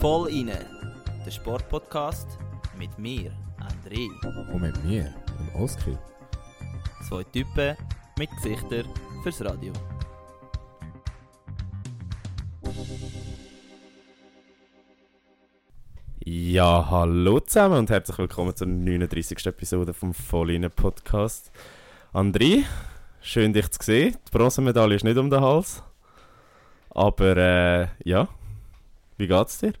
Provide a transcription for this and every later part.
Voll inne, der Sportpodcast mit mir, André. Und mit mir, dem Oskar. Zwei Typen mit Gesichtern fürs Radio. Ja, hallo zusammen und herzlich willkommen zur 39. Episode vom Volline Podcast. André, schön dich zu sehen. Die Bronzemedaille ist nicht um den Hals. Aber äh, ja, wie geht's dir?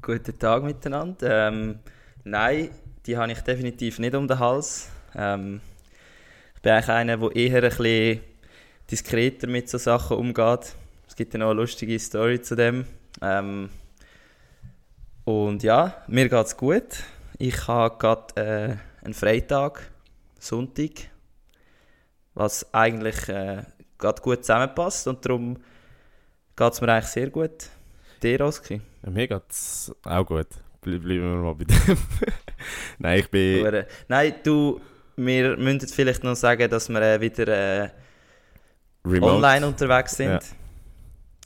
Guten Tag miteinander. Ähm, nein, die habe ich definitiv nicht um den Hals. Ähm, ich bin eigentlich einer, der eher ein bisschen diskreter mit so Sachen umgeht. Es gibt ja noch eine lustige Story zu dem. Ähm, und ja, mir geht es gut. Ich habe gerade äh, einen Freitag, Sonntag, was eigentlich äh, gerade gut zusammenpasst und darum geht es mir eigentlich sehr gut. Dir, Oski? Ja, mir geht's auch gut. Ble bleiben wir mal bei dem. Nein, ich bin... Nein, du, wir müssen vielleicht noch sagen, dass wir äh, wieder äh, online unterwegs sind. Ja.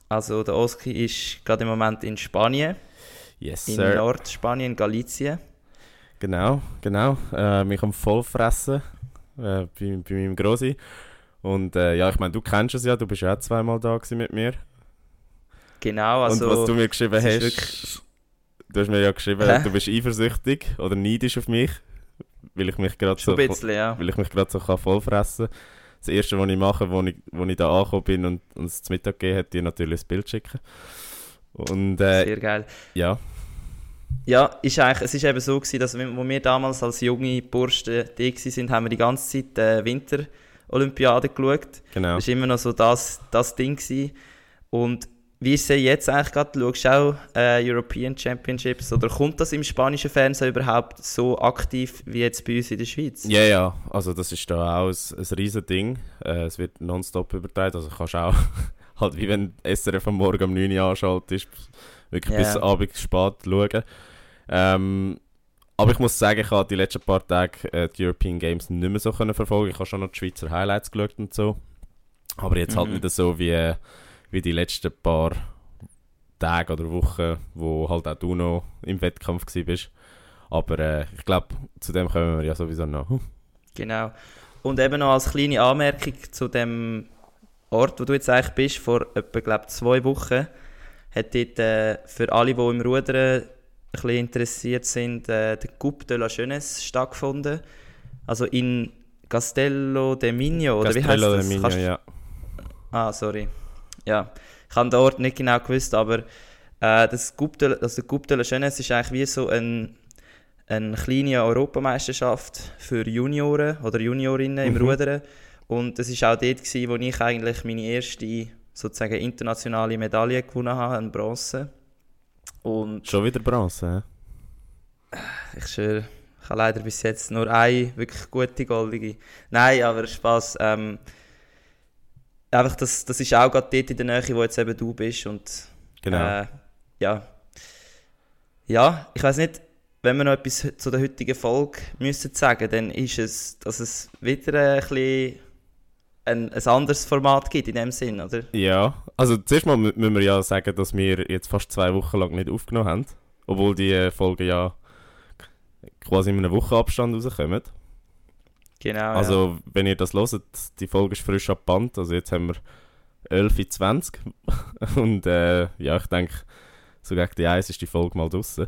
Also der Oski ist gerade im Moment in Spanien, Yes, in sir. Nordspanien, Galicien. Genau, genau. Äh, mich am Vollfressen äh, bei, bei meinem Grossi. Und äh, ja, ich meine, du kennst es ja, du bist ja auch zweimal da mit mir. Genau, also... und was du mir geschrieben hast, wirklich- du hast mir ja geschrieben, Hä? du bist eifersüchtig oder neidisch auf mich, weil ich mich gerade so, bisschen, ja. weil ich mich so kann vollfressen kann. Das erste, was ich mache, wo ich, wo ich da angekommen bin und und es zu Mittag gegeben hat, dir natürlich ein Bild schicken. Und äh, Sehr geil. ja, Ja, ist eigentlich, es ist eben so gewesen, dass wir, wo wir damals als junge Burschen da sind, haben wir die ganze Zeit äh, Winterolympiade geschaut. genau. Das war immer noch so das, das Ding. Gewesen. Und wie ist es jetzt eigentlich gerade? Schaust du auch äh, European Championships oder kommt das im spanischen Fernsehen überhaupt so aktiv wie jetzt bei uns in der Schweiz? Ja, ja, also das ist da auch ein, ein riesen Ding. Äh, es wird nonstop übertragen, also kannst auch, halt wie wenn SRF am Morgen um 9 Uhr anschaltet, wirklich Ja. bis Abend spät schauen. Ähm, aber ich muss sagen, ich habe die letzten paar Tage äh, die European Games nicht mehr so können verfolgen. Ich habe schon noch die Schweizer Highlights geschaut und so. Aber jetzt halt Mhm. nicht so wie, äh, wie die letzten paar Tage oder Wochen, wo halt auch du noch im Wettkampf bist. Aber äh, ich glaube, zu dem kommen wir ja sowieso noch. Genau. Und eben noch als kleine Anmerkung zu dem Ort, wo du jetzt eigentlich bist, vor etwa glaub, zwei Wochen, hat dort äh, für alle, die im Rudern ein bisschen interessiert sind, äh, der Coupe de la Jeunesse stattgefunden. Also in Castello de Minho, oder wie heißt Castello das? de Minho, Kannst- ja. Ah, sorry. Ja, ich habe den Ort nicht genau gewusst, aber äh, das Coupe de, also der Coupe de la Jeunesse ist eigentlich wie so ein, eine kleine Europameisterschaft für Junioren oder Juniorinnen im Mhm. Rudern. Und das war auch dort, gewesen, wo ich eigentlich meine erste sozusagen internationale Medaille gewonnen habe, eine Bronze. Und Schon wieder Bronze, hä? ich schwöre, ich habe leider bis jetzt nur eine wirklich gute goldige. Nein, aber Spaß. Ähm, einfach, das, das ist auch gerade dort in der Nähe, wo jetzt eben du bist. Und Genau. äh, ja. Ja, ich weiß nicht, wenn wir noch etwas zu der heutigen Folge müssen sagen, dann ist es, dass es wieder ein bisschen ein, ein anderes Format gibt in dem Sinn, oder? Ja, also zuerst mal mü- müssen wir ja sagen, dass wir jetzt fast zwei Wochen lang nicht aufgenommen haben. Obwohl die äh, Folgen ja quasi in einem Wochenabstand rauskommen. Genau. ja. Also, wenn ihr das hört, die Folge ist frisch ab Band. Also, jetzt haben wir 11.20 Und äh, ja, ich denke, so gegen die Eis ist die Folge mal draußen.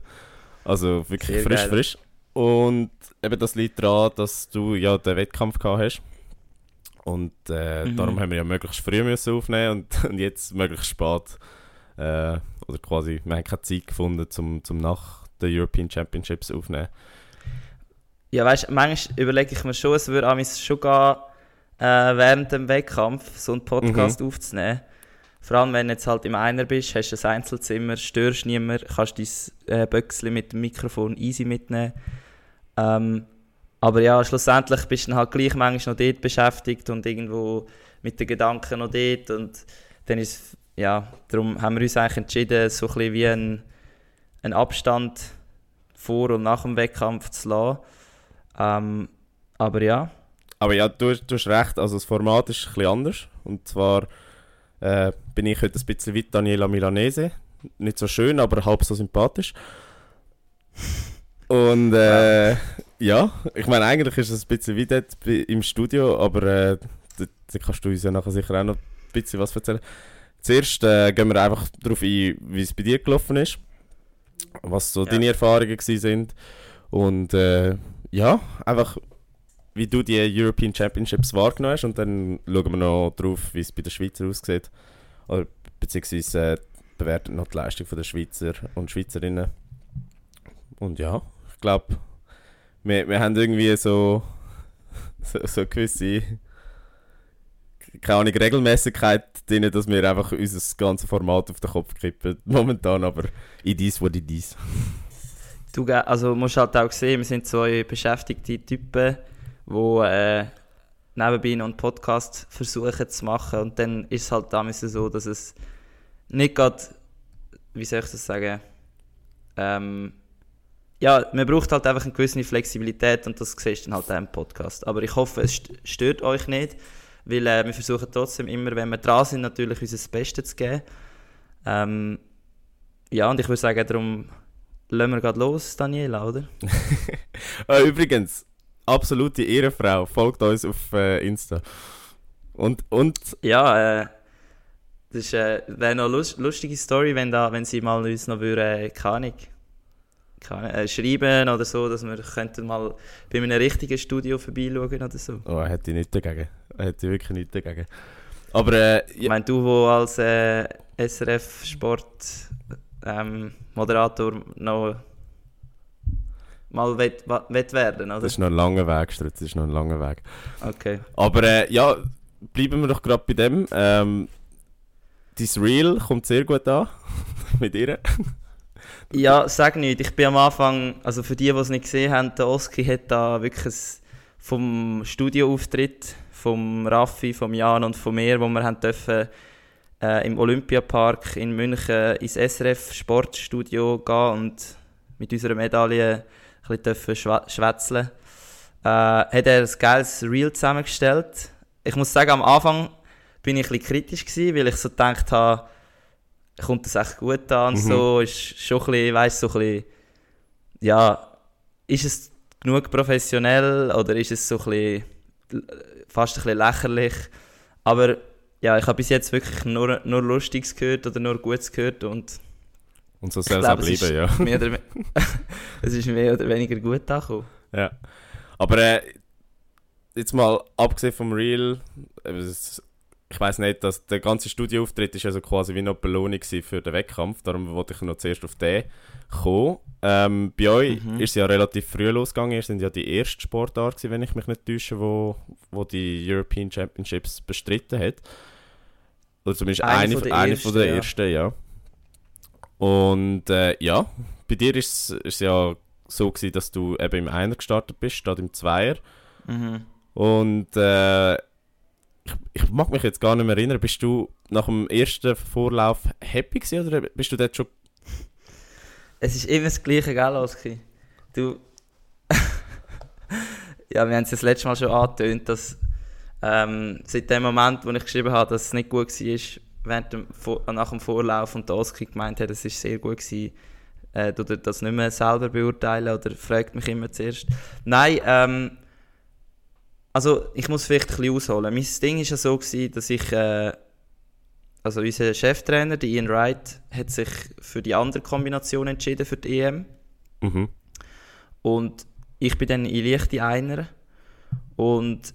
Also, wirklich Sehr frisch, geil. frisch. Und eben das liegt daran, dass du ja den Wettkampf gehabt hast. Und äh, Mhm. darum haben wir ja möglichst früh müssen aufnehmen und, und jetzt möglichst spät. Äh, oder quasi, wir haben keine Zeit gefunden, zum, zum nach den European Championships aufnehmen. Ja, weißt du, manchmal überlege ich mir schon, es würde an schon gehen, äh, während dem Wettkampf so einen Podcast aufzunehmen. Vor allem, wenn du jetzt halt im Einer bist, hast du ein Einzelzimmer, störst niemand, kannst dein äh, Böckchen mit dem Mikrofon easy mitnehmen. Ähm, aber ja, schlussendlich bist du dann halt gleich manchmal noch dort beschäftigt und irgendwo mit den Gedanken noch dort. Und dann ist, ja, darum haben wir uns eigentlich entschieden, so ein bisschen wie ein, einen Abstand vor und nach dem Wettkampf zu lassen. Ähm, aber ja, Aber ja, du, du hast recht, also das Format ist ein bisschen anders. Und zwar äh, bin ich heute ein bisschen wie Daniela Milanese. Nicht so schön, aber halb so sympathisch. Und äh, ja, ich meine, eigentlich ist es ein bisschen wie dort im Studio, aber äh, da, da, kannst du uns ja nachher sicher auch noch ein bisschen was erzählen. Zuerst äh, gehen wir einfach darauf ein, wie es bei dir gelaufen ist, was so ja. deine Erfahrungen sind und äh, ja, einfach wie du die European Championships wahrgenommen hast und dann schauen wir noch drauf, wie es bei den Schweizer aussieht. Oder beziehungsweise äh, bewerten noch die Leistung der Schweizer und Schweizerinnen. Und ja, ich glaube, wir, wir haben irgendwie so, so, so gewisse keine Regelmäßigkeit drin, dass wir einfach unser ganzes Format auf den Kopf kippen. Momentan, aber in dies, die dies. Du also musst halt auch sehen, wir sind zwei beschäftigte Typen, die äh, nebenbei noch einen Podcast versuchen zu machen. Und dann ist es halt damals so, dass es nicht gerade, wie soll ich das sagen, ähm, ja, man braucht halt einfach eine gewisse Flexibilität und das siehst du dann halt auch im Podcast. Aber ich hoffe, es stört euch nicht, weil äh, wir versuchen trotzdem immer, wenn wir dran sind, natürlich unser Bestes zu geben. Ähm, ja, und ich würde sagen, darum lassen wir gerade los, Daniela, oder? Ah, übrigens, absolute Ehrenfrau, folgt uns auf äh, Insta. Und, und... Ja, äh, das äh, wäre noch eine lustige Story, wenn, da, wenn sie mal uns noch würde, äh, keine Ahnung, äh, schreiben oder so, dass wir könnten mal bei einem richtigen Studio vorbeischauen oder so. Oh, hätte ich nichts dagegen. Hätte ich wirklich nichts dagegen. Aber äh, ja. Ich meine, du, wo als äh, SRF Sport ähm, noch mal wett, wett werden, oder? Das ist noch ein langer Weg, Stritz, das ist noch ein langer Weg. Okay. Aber äh, ja, bleiben wir doch gerade bei dem. Ähm, dein Reel kommt sehr gut an mit ihr. Ja, sag nicht. Ich bin am Anfang, also für die, die es nicht gesehen haben, der Oski hat da wirklich vom Studioauftritt vom Raffi, vom Jan und von mir, wo wir haben dürfen, äh, im Olympiapark in München ins SRF Sportstudio gehen und mit unserer Medaille ein bisschen schwätzeln. Äh, hat er ein geiles Reel zusammengestellt. Ich muss sagen, am Anfang bin ich ein kritisch gewesen, weil ich so gedacht habe, kommt das echt gut an mhm. so, ist schon ein bisschen, weißt, so ein bisschen, ja, ist es genug professionell oder ist es so ein bisschen, fast ein bisschen lächerlich, aber ja, ich habe bis jetzt wirklich nur, nur Lustiges gehört oder nur Gutes gehört und und so soll es auch bleiben, ja. es ist mehr oder weniger gut angekommen. Ja. Aber äh, jetzt mal abgesehen vom Real, es ich weiß nicht, dass der ganze Studioauftritt ist also quasi wie noch Belohnung für den Wettkampf. Darum wollte ich noch zuerst auf den kommen. Ähm, bei euch mhm. ist es ja relativ früh losgegangen. Ihr sind ja die erste Sportart, wenn ich mich nicht täusche, wo, wo die European Championships bestritten hat. Oder zumindest eine, eine, von, der eine ersten, von der ja. ersten, ja. Und äh, ja, bei dir ist es ja so gewesen, dass du eben im Einer gestartet bist, statt im Zweier. Mhm. Und äh, ich, mag mich jetzt gar nicht mehr erinnern, bist du nach dem ersten Vorlauf happy gewesen, oder bist du dort schon... Es ist immer das gleiche, gell, Oski? Du... ja, wir haben es das letzte Mal schon angetönt, dass ähm, seit dem Moment, wo ich geschrieben habe, dass es nicht gut war, während dem, nach dem Vorlauf und der Oski gemeint hat, es ist sehr gut gewesen, äh, du das nicht mehr selber beurteilen oder fragt mich immer zuerst. Nein, ähm, also ich muss vielleicht ein bisschen ausholen. Mein Ding war ja so, gewesen, dass ich, äh, also unser Cheftrainer, der Ian Wright, hat sich für die andere Kombination entschieden, für die EM. Mhm. Und ich bin dann in leichte Einer. Und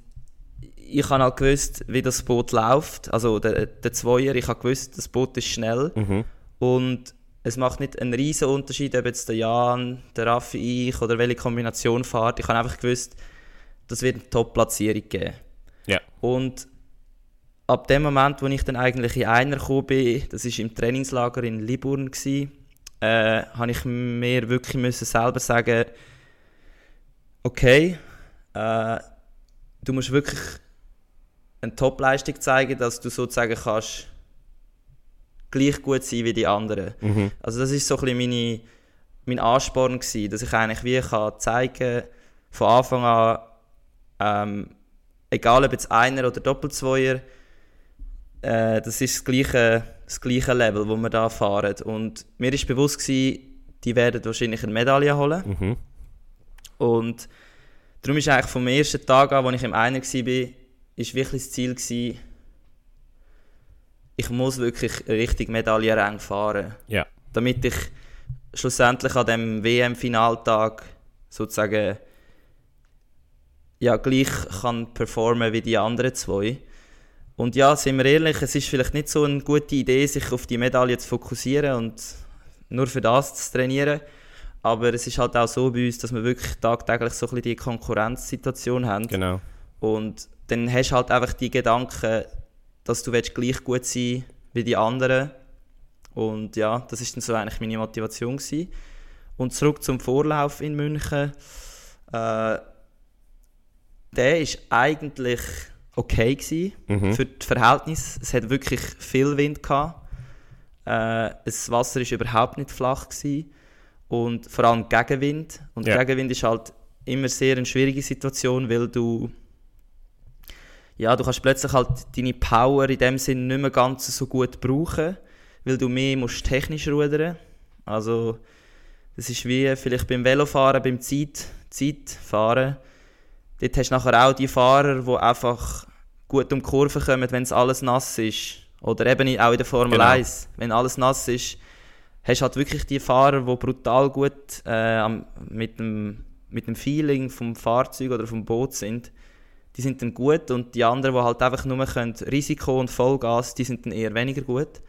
ich habe halt gewusst, wie das Boot läuft. Also der, der Zweier, ich habe gewusst, das Boot ist schnell. Mhm. Und es macht nicht einen riesen Unterschied, ob jetzt der Jan, der Raffi, ich oder welche Kombination fahrt. Ich habe einfach gewusst, das wird eine Top-Platzierung geben. Ja. Und ab dem Moment, wo ich dann eigentlich in einer gekommen bin, das war im Trainingslager in Liburn, äh, habe ich mir wirklich müssen selber sagen, okay, äh, du musst wirklich eine Top-Leistung zeigen, dass du sozusagen kannst gleich gut sein wie die anderen. Mhm. Also das ist so ein bisschen meine, mein Ansporn gewesen, dass ich eigentlich wie kann zeigen von Anfang an ähm, egal ob jetzt Einer oder Doppelzweier, äh, das ist das gleiche, das gleiche Level, wo wir da fahren. Und mir ist bewusst gewesen, die werden wahrscheinlich eine Medaille holen. Mhm. Und darum ist eigentlich vom ersten Tag an, als ich im Einer war, ist wirklich das Ziel gewesen, ich muss wirklich richtig Medaillenrang fahren. Ja. Damit ich schlussendlich an dem WM-Finaltag sozusagen ja, gleich kann performen wie die anderen zwei. Und ja, sind wir ehrlich, es ist vielleicht nicht so eine gute Idee, sich auf die Medaille zu fokussieren und nur für das zu trainieren. Aber es ist halt auch so bei uns, dass wir wirklich tagtäglich so ein bisschen die Konkurrenzsituation haben. Genau. Und dann hast du halt einfach die Gedanken, dass du gleich gut sein wie die anderen. Und ja, das ist dann so eigentlich meine Motivation gewesen. Und zurück zum Vorlauf in München. Äh, der ist eigentlich okay gewesen Mhm. für das Verhältnis. Es hat wirklich viel Wind gehabt. Äh, das Wasser ist überhaupt nicht flach gewesen. und vor allem Gegenwind. Und Ja. Gegenwind ist halt immer sehr eine schwierige Situation, weil du ja, du kannst plötzlich halt deine Power in dem Sinn nicht mehr ganz so gut brauchen, weil du mehr musst technisch rudern. Also das ist wie vielleicht beim Velofahren, beim Zeit, Zeitfahren. Dort hast du nachher auch die Fahrer, die einfach gut um die Kurve kommen, wenn es alles nass ist. Oder eben auch in der Formel Genau. 1, wenn alles nass ist, hast du halt wirklich die Fahrer, die brutal gut äh, mit, dem, mit dem Feeling vom Fahrzeug oder vom Boot sind. Die sind dann gut und die anderen, die halt einfach nur können, Risiko und Vollgas, die sind dann eher weniger gut.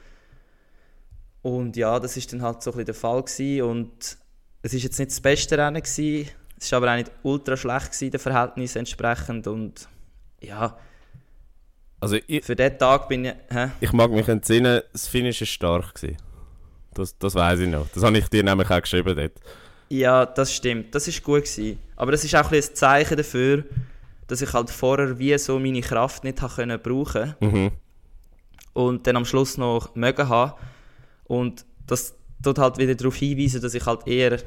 Und ja, das ist dann halt so ein bisschen der Fall gewesen. und es ist jetzt nicht das beste Rennen gewesen, es ist aber auch nicht ultra schlecht gewesen, der Verhältnis entsprechend und ja, Also ich, für diesen Tag bin ich, hä? ich mag mich entsinnen, das Finish war stark. Gewesen. Das, das weiß ich noch. Das habe ich dir nämlich auch geschrieben dort. Ja, das stimmt. Das ist gut gewesen. Aber das ist auch ein, ein Zeichen dafür, dass ich halt vorher wie so meine Kraft nicht habe können brauchen Mhm. und dann am Schluss noch mögen haben. Und das tut halt wieder darauf hinweisen, dass ich halt eher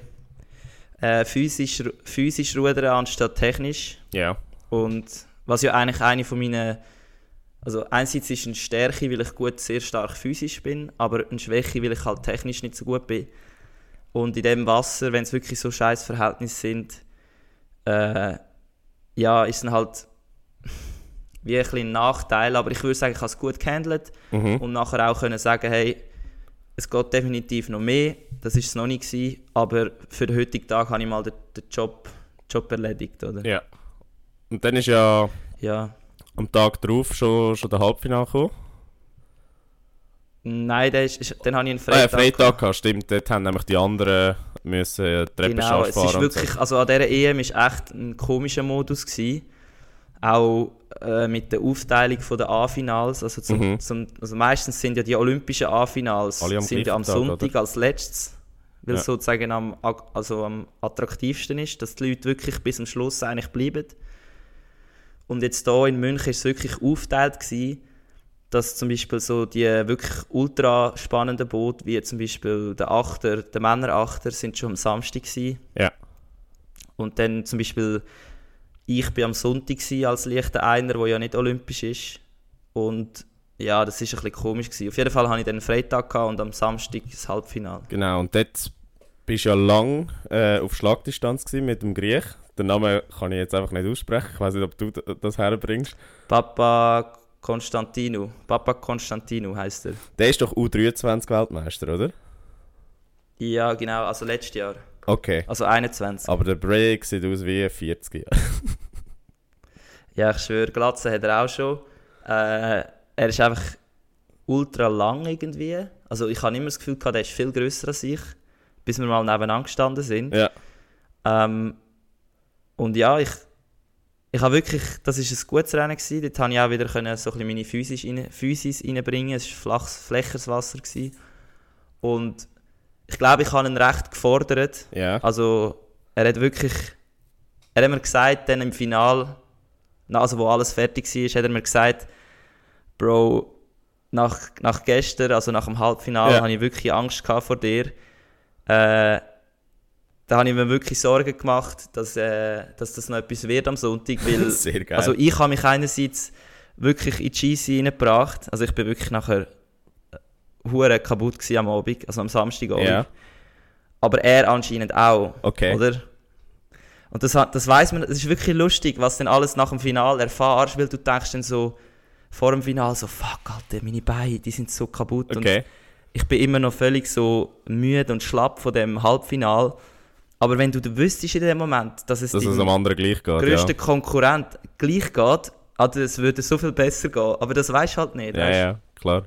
äh, physisch, physisch rudere anstatt technisch. Ja. Und was ja eigentlich eine von meinen. Also, einerseits ist eine Stärke, weil ich gut sehr stark physisch bin, aber eine Schwäche, weil ich halt technisch nicht so gut bin. Und in dem Wasser, wenn es wirklich so scheiß Verhältnisse sind, äh, ja, ist dann halt wie ein bisschen ein Nachteil. Aber ich würde sagen, ich habe es gut gehandelt Mhm. und nachher auch können sagen, hey, es geht definitiv noch mehr. Das ist es noch nicht gewesen, aber für den heutigen Tag habe ich mal den, den Job, Job erledigt, oder? Ja. Und dann ist ja ja. am Tag darauf schon, schon der Halbfinale gekommen. Nein, der ist, ist, dann habe ich einen Ah, ja, Freitag. Freitag gehabt, stimmt. Dort haben nämlich die anderen müssen äh, Treppen genau, es ist wirklich, also an dieser EM war echt ein komischer Modus. Gewesen. Auch äh, mit der Aufteilung der A-Finals. Also, zum, Mhm. zum, also meistens sind ja die olympischen A-Finals sind ja am Tag, Sonntag als letztes, weil Ja. es sozusagen am, also am attraktivsten ist, dass die Leute wirklich bis zum Schluss eigentlich bleiben. Und jetzt hier in München war es wirklich aufgeteilt, gewesen, dass zum Beispiel so die wirklich ultra spannenden Boote, wie zum Beispiel der Achter, der Männerachter, sind schon am Samstag gewesen. Ja. Und dann zum Beispiel, ich bin am Sonntag gewesen als leichter Einer, der ja nicht olympisch ist. Und ja, das ist ein bisschen komisch gewesen. Auf jeden Fall hatte ich dann einen Freitag und am Samstag das Halbfinale. Genau, und dort bist ja lang äh, auf Schlagdistanz mit dem Griech. Den Namen kann ich jetzt einfach nicht aussprechen. Ich weiß nicht, ob du das herbringst. Papa Konstantino. Papa Konstantino heißt er. Der ist doch U23-Weltmeister, oder? Ja, genau, also letztes Jahr. Okay. Also 21. Aber der Break sieht aus wie 40 Jahre. Ja, ich schwöre, Glatze hat er auch schon. Äh, er ist einfach ultra lang irgendwie. Also ich habe immer das Gefühl gehabt, er ist viel grösser als ich, bis wir mal nebeneinander gestanden sind. ja. Ähm, und ja, ich, ich habe wirklich, das ist ein gutes Rennen gewesen. Dort konnte ich auch wieder können, so ein bisschen meine Physis, rein, Physis reinbringen. Es war flaches, flächeres Wasser. Gewesen. Und ich glaube, ich habe ihn recht gefordert. Ja. Also, er hat wirklich, er hat mir gesagt, dann im Finale, na, also wo alles fertig war, hat er mir gesagt, Bro, nach, nach gestern, also nach dem Halbfinale, Ja. habe ich wirklich Angst vor dir. Äh, da habe ich mir wirklich Sorgen gemacht, dass, äh, dass das noch etwas wird am Sonntag, weil Sehr geil. also ich habe mich einerseits wirklich in die GC reingebracht. Also ich bin wirklich nachher äh, hure kaputt gewesen am Abend, also am Samstagabend. Ja. Aber er anscheinend auch, Okay. oder? Und das, das weiß man, es ist wirklich lustig, was denn alles nach dem Finale erfahrst, weil du denkst dann so vor dem Finale so, fuck, Alter, meine Beine, die sind so kaputt. Okay. Und ich bin immer noch völlig so müde und schlapp von dem Halbfinal. Aber wenn du wüsstest in dem Moment, dass es Dass es am anderen gleich geht. grössten Ja. Konkurrent gleich geht, also es würde so viel besser gehen. Aber das weißt du halt nicht. ja, weisst ja, klar.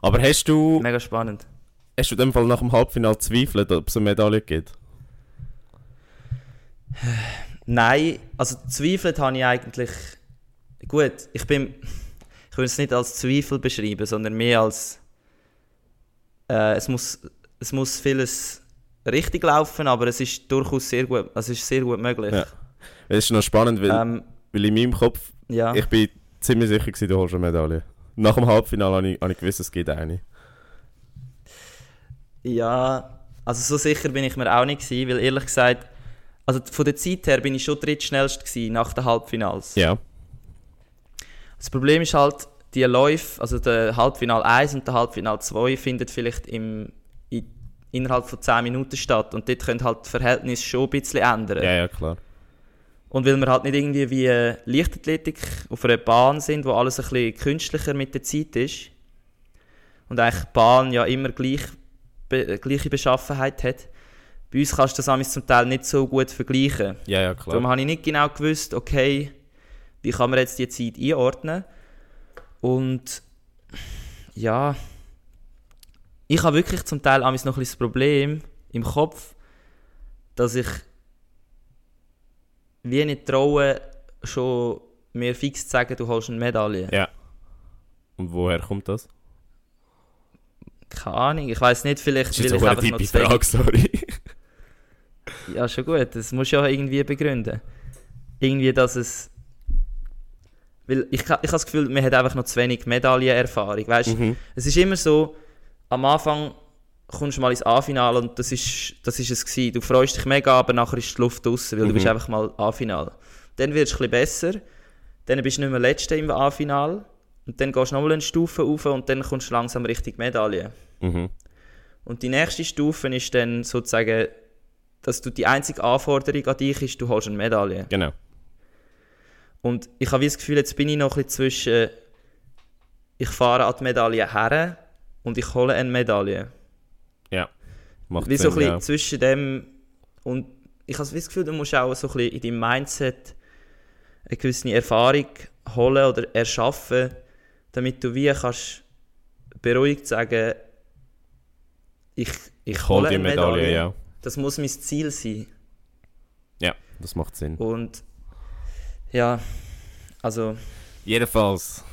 Aber hast du, du? Mega spannend. hast du in dem Fall nach dem Halbfinale zweifelt, ob es eine Medaille gibt? Nein, also zweifelt habe ich eigentlich. Gut, ich bin. Ich würde es nicht als Zweifel beschreiben, sondern mehr als. Äh, es, muss, es muss vieles richtig laufen, aber es ist durchaus sehr gut. Also es ist sehr gut möglich. Ja. Es ist noch spannend, weil, Ähm, weil in meinem Kopf, ja. ich bin ziemlich sicher gewesen, du holst eine Medaille. Nach dem Halbfinale habe ich, habe ich gewusst, es gibt eine. Ja, also so sicher bin ich mir auch nicht gewesen, weil ehrlich gesagt, also von der Zeit her bin ich schon drittschnellst gewesen nach den Halbfinals. Ja. Das Problem ist halt, die Läufe, also der Halbfinal 1 und der Halbfinal 2 findet vielleicht im, in, innerhalb von 10 Minuten statt und dort können halt die Verhältnisse schon ein bisschen ändern. Ja, ja, klar. Und weil wir halt nicht irgendwie wie äh, Leichtathletik auf einer Bahn sind, wo alles ein bisschen künstlicher mit der Zeit ist und eigentlich die Bahn ja immer gleich, be, gleiche Beschaffenheit hat, bei uns kannst du das zum Teil nicht so gut vergleichen. Ja, ja, klar. Darum habe ich nicht genau gewusst, okay, wie kann man jetzt die Zeit einordnen. Und ja, ich habe wirklich zum Teil amigs noch ein bisschen das Problem im Kopf, dass ich wie nicht traue, schon mir fix zu sagen, du holst eine Medaille. Ja. Und woher kommt das? Keine Ahnung, ich weiß nicht, vielleicht Das ist will ich auch einfach noch Frage, sorry. Ja, schon gut. Das musst du ja irgendwie begründen. Irgendwie, dass es. Weil ich, ich habe das Gefühl, man hat einfach noch zu wenig Medaillenerfahrung. Weißt Mhm. es ist immer so, am Anfang kommst du mal ins A-Finale und das ist, das ist es gewesen. Du freust dich mega, aber nachher ist die Luft draußen, weil du Mhm. bist einfach mal A-Finale. Dann wirst du ein bisschen besser, dann bist du nicht mehr Letzter im A-Finale und dann gehst du nochmal eine Stufe rauf und dann kommst du langsam Richtung Medaille. Mhm. Und die nächste Stufe ist dann sozusagen, dass du die einzige Anforderung an dich ist, du holst eine Medaille. Genau. Und ich habe wie das Gefühl, jetzt bin ich noch ein bisschen zwischen, ich fahre an die Medaille her und ich hole eine Medaille. Ja. Macht Wie so ein bisschen ja. zwischen dem und ich habe das Gefühl, du musst auch so ein bisschen in deinem Mindset eine gewisse Erfahrung holen oder erschaffen, damit du wie kannst beruhigt sagen, ich, ich, Ich hole die Medaille, Medaille. ja. Das muss mein Ziel sein. Ja, das macht Sinn. Und ja, also Jedenfalls,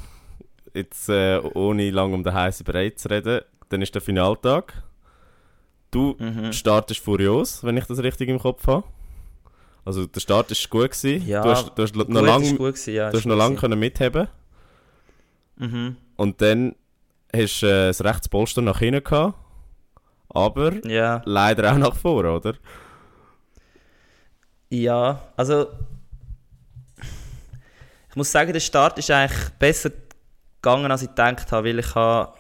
jetzt äh, ohne lang um den heißen Brei zu reden, dann ist der Finaltag. Du mhm. startest furios, wenn ich das richtig im Kopf habe. Also der Start ist gut gewesen. Ja, du hast, du hast noch lange ja, du ist hast noch gut lang können mitheben Mhm. und dann hast du äh, das rechte Polster nach hinten gehabt, aber Ja, leider auch nach vorne, oder? ja, also ich muss sagen, der Start ist eigentlich besser gegangen, als ich gedacht habe, weil ich habe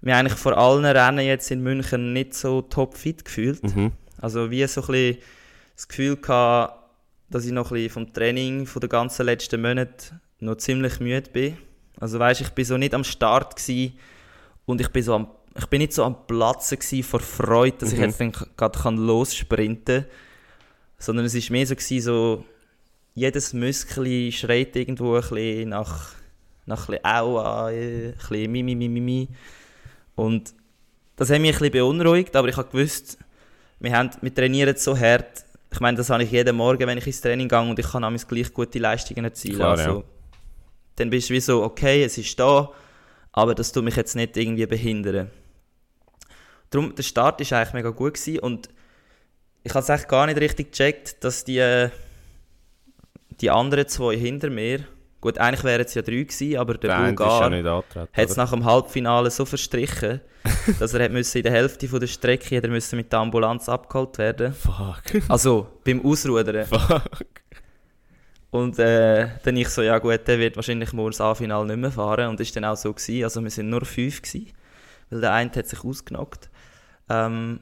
mich eigentlich vor allen Rennen jetzt in München nicht so topfit gefühlt. Mhm. Also wie so ein bisschen das Gefühl gehabt, dass ich noch ein bisschen vom Training von den ganzen letzten Monaten noch ziemlich müde bin. Also weißt, ich bin so nicht am Start und ich bin so am, ich bin nicht so am Platzen vor Freude, dass ich Mhm. jetzt dann gerade kann lossprinten, sondern es ist mehr so gsi, so jedes Muskel schreit irgendwo ein bisschen nach nach ein bisschen Aua, ein bisschen Mimi, Mimi, Mimi. Und das hat mich ein bisschen beunruhigt, aber ich habe gewusst, wir, haben, wir trainieren so hart. Ich meine, das habe ich jeden Morgen, wenn ich ins Training gehe und ich kann amigs gleich gute Leistungen erzielen. Klar, also, ja. Dann bist du wie so, okay, es ist da, aber das tut mich jetzt nicht irgendwie behindern. Darum, der Start war eigentlich mega gut gewesen und ich habe es eigentlich gar nicht richtig gecheckt, dass die, die anderen zwei hinter mir, gut, eigentlich wären es ja drei gewesen, aber der, Der ja Bulgar angetreten. hat es nach dem Halbfinale so verstrichen, dass er hat müssen in der Hälfte von der Strecke hat müssen mit der Ambulanz abgeholt werden. Fuck. Also beim Ausrudern. Fuck. Und äh, dann ich so, ja gut, der wird wahrscheinlich morgen das A-Final nicht mehr fahren. Und das war dann auch so. Gewesen. Also wir sind nur fünf, gewesen, weil der eine hat sich ausgenockt. Ähm,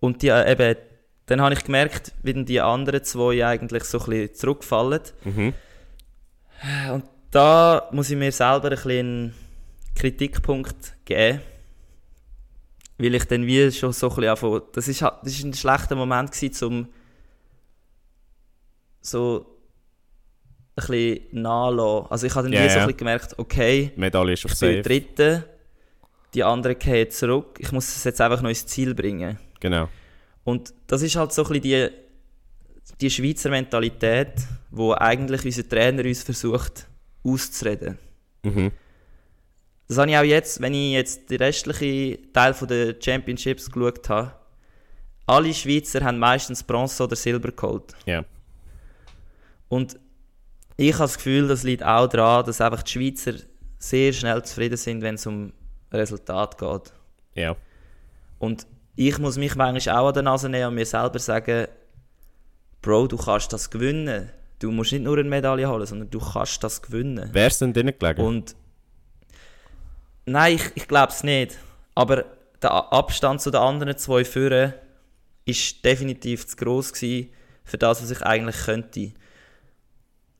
und die, äh, eben, dann habe ich gemerkt, wie dann die anderen zwei eigentlich so ein bisschen zurückfallen. Mhm. Und da muss ich mir selber ein bisschen einen Kritikpunkt geben. Weil ich dann wie schon so ein bisschen anfange, das ist, das ist ein schlechter Moment gewesen, um so ein bisschen nachzulassen. Also ich habe dann Ja, wie so ein bisschen gemerkt, okay, Medaille ist auf ich bin. Dritte, die anderen gehen zurück, ich muss es jetzt einfach noch ins Ziel bringen. Genau. Und das ist halt so ein bisschen die, die Schweizer Mentalität, wo eigentlich unser Trainer uns versucht auszureden. Mhm. Das habe ich auch jetzt, wenn ich jetzt den restlichen Teil der Championships geschaut habe. Alle Schweizer haben meistens Bronze oder Silber geholt. Ja. Und ich habe das Gefühl, das liegt auch daran, dass einfach die Schweizer sehr schnell zufrieden sind, wenn es um Resultat geht. Ja. Und ich muss mich manchmal auch an der Nase nehmen und mir selber sagen, Bro, du kannst das gewinnen. Du musst nicht nur eine Medaille holen, sondern du kannst das gewinnen. Wer ist denn drinnen gelegen? Und nein, ich, ich glaube es nicht. Aber der Abstand zu den anderen zwei Führern ist definitiv zu gross gewesen für das, was ich eigentlich könnte.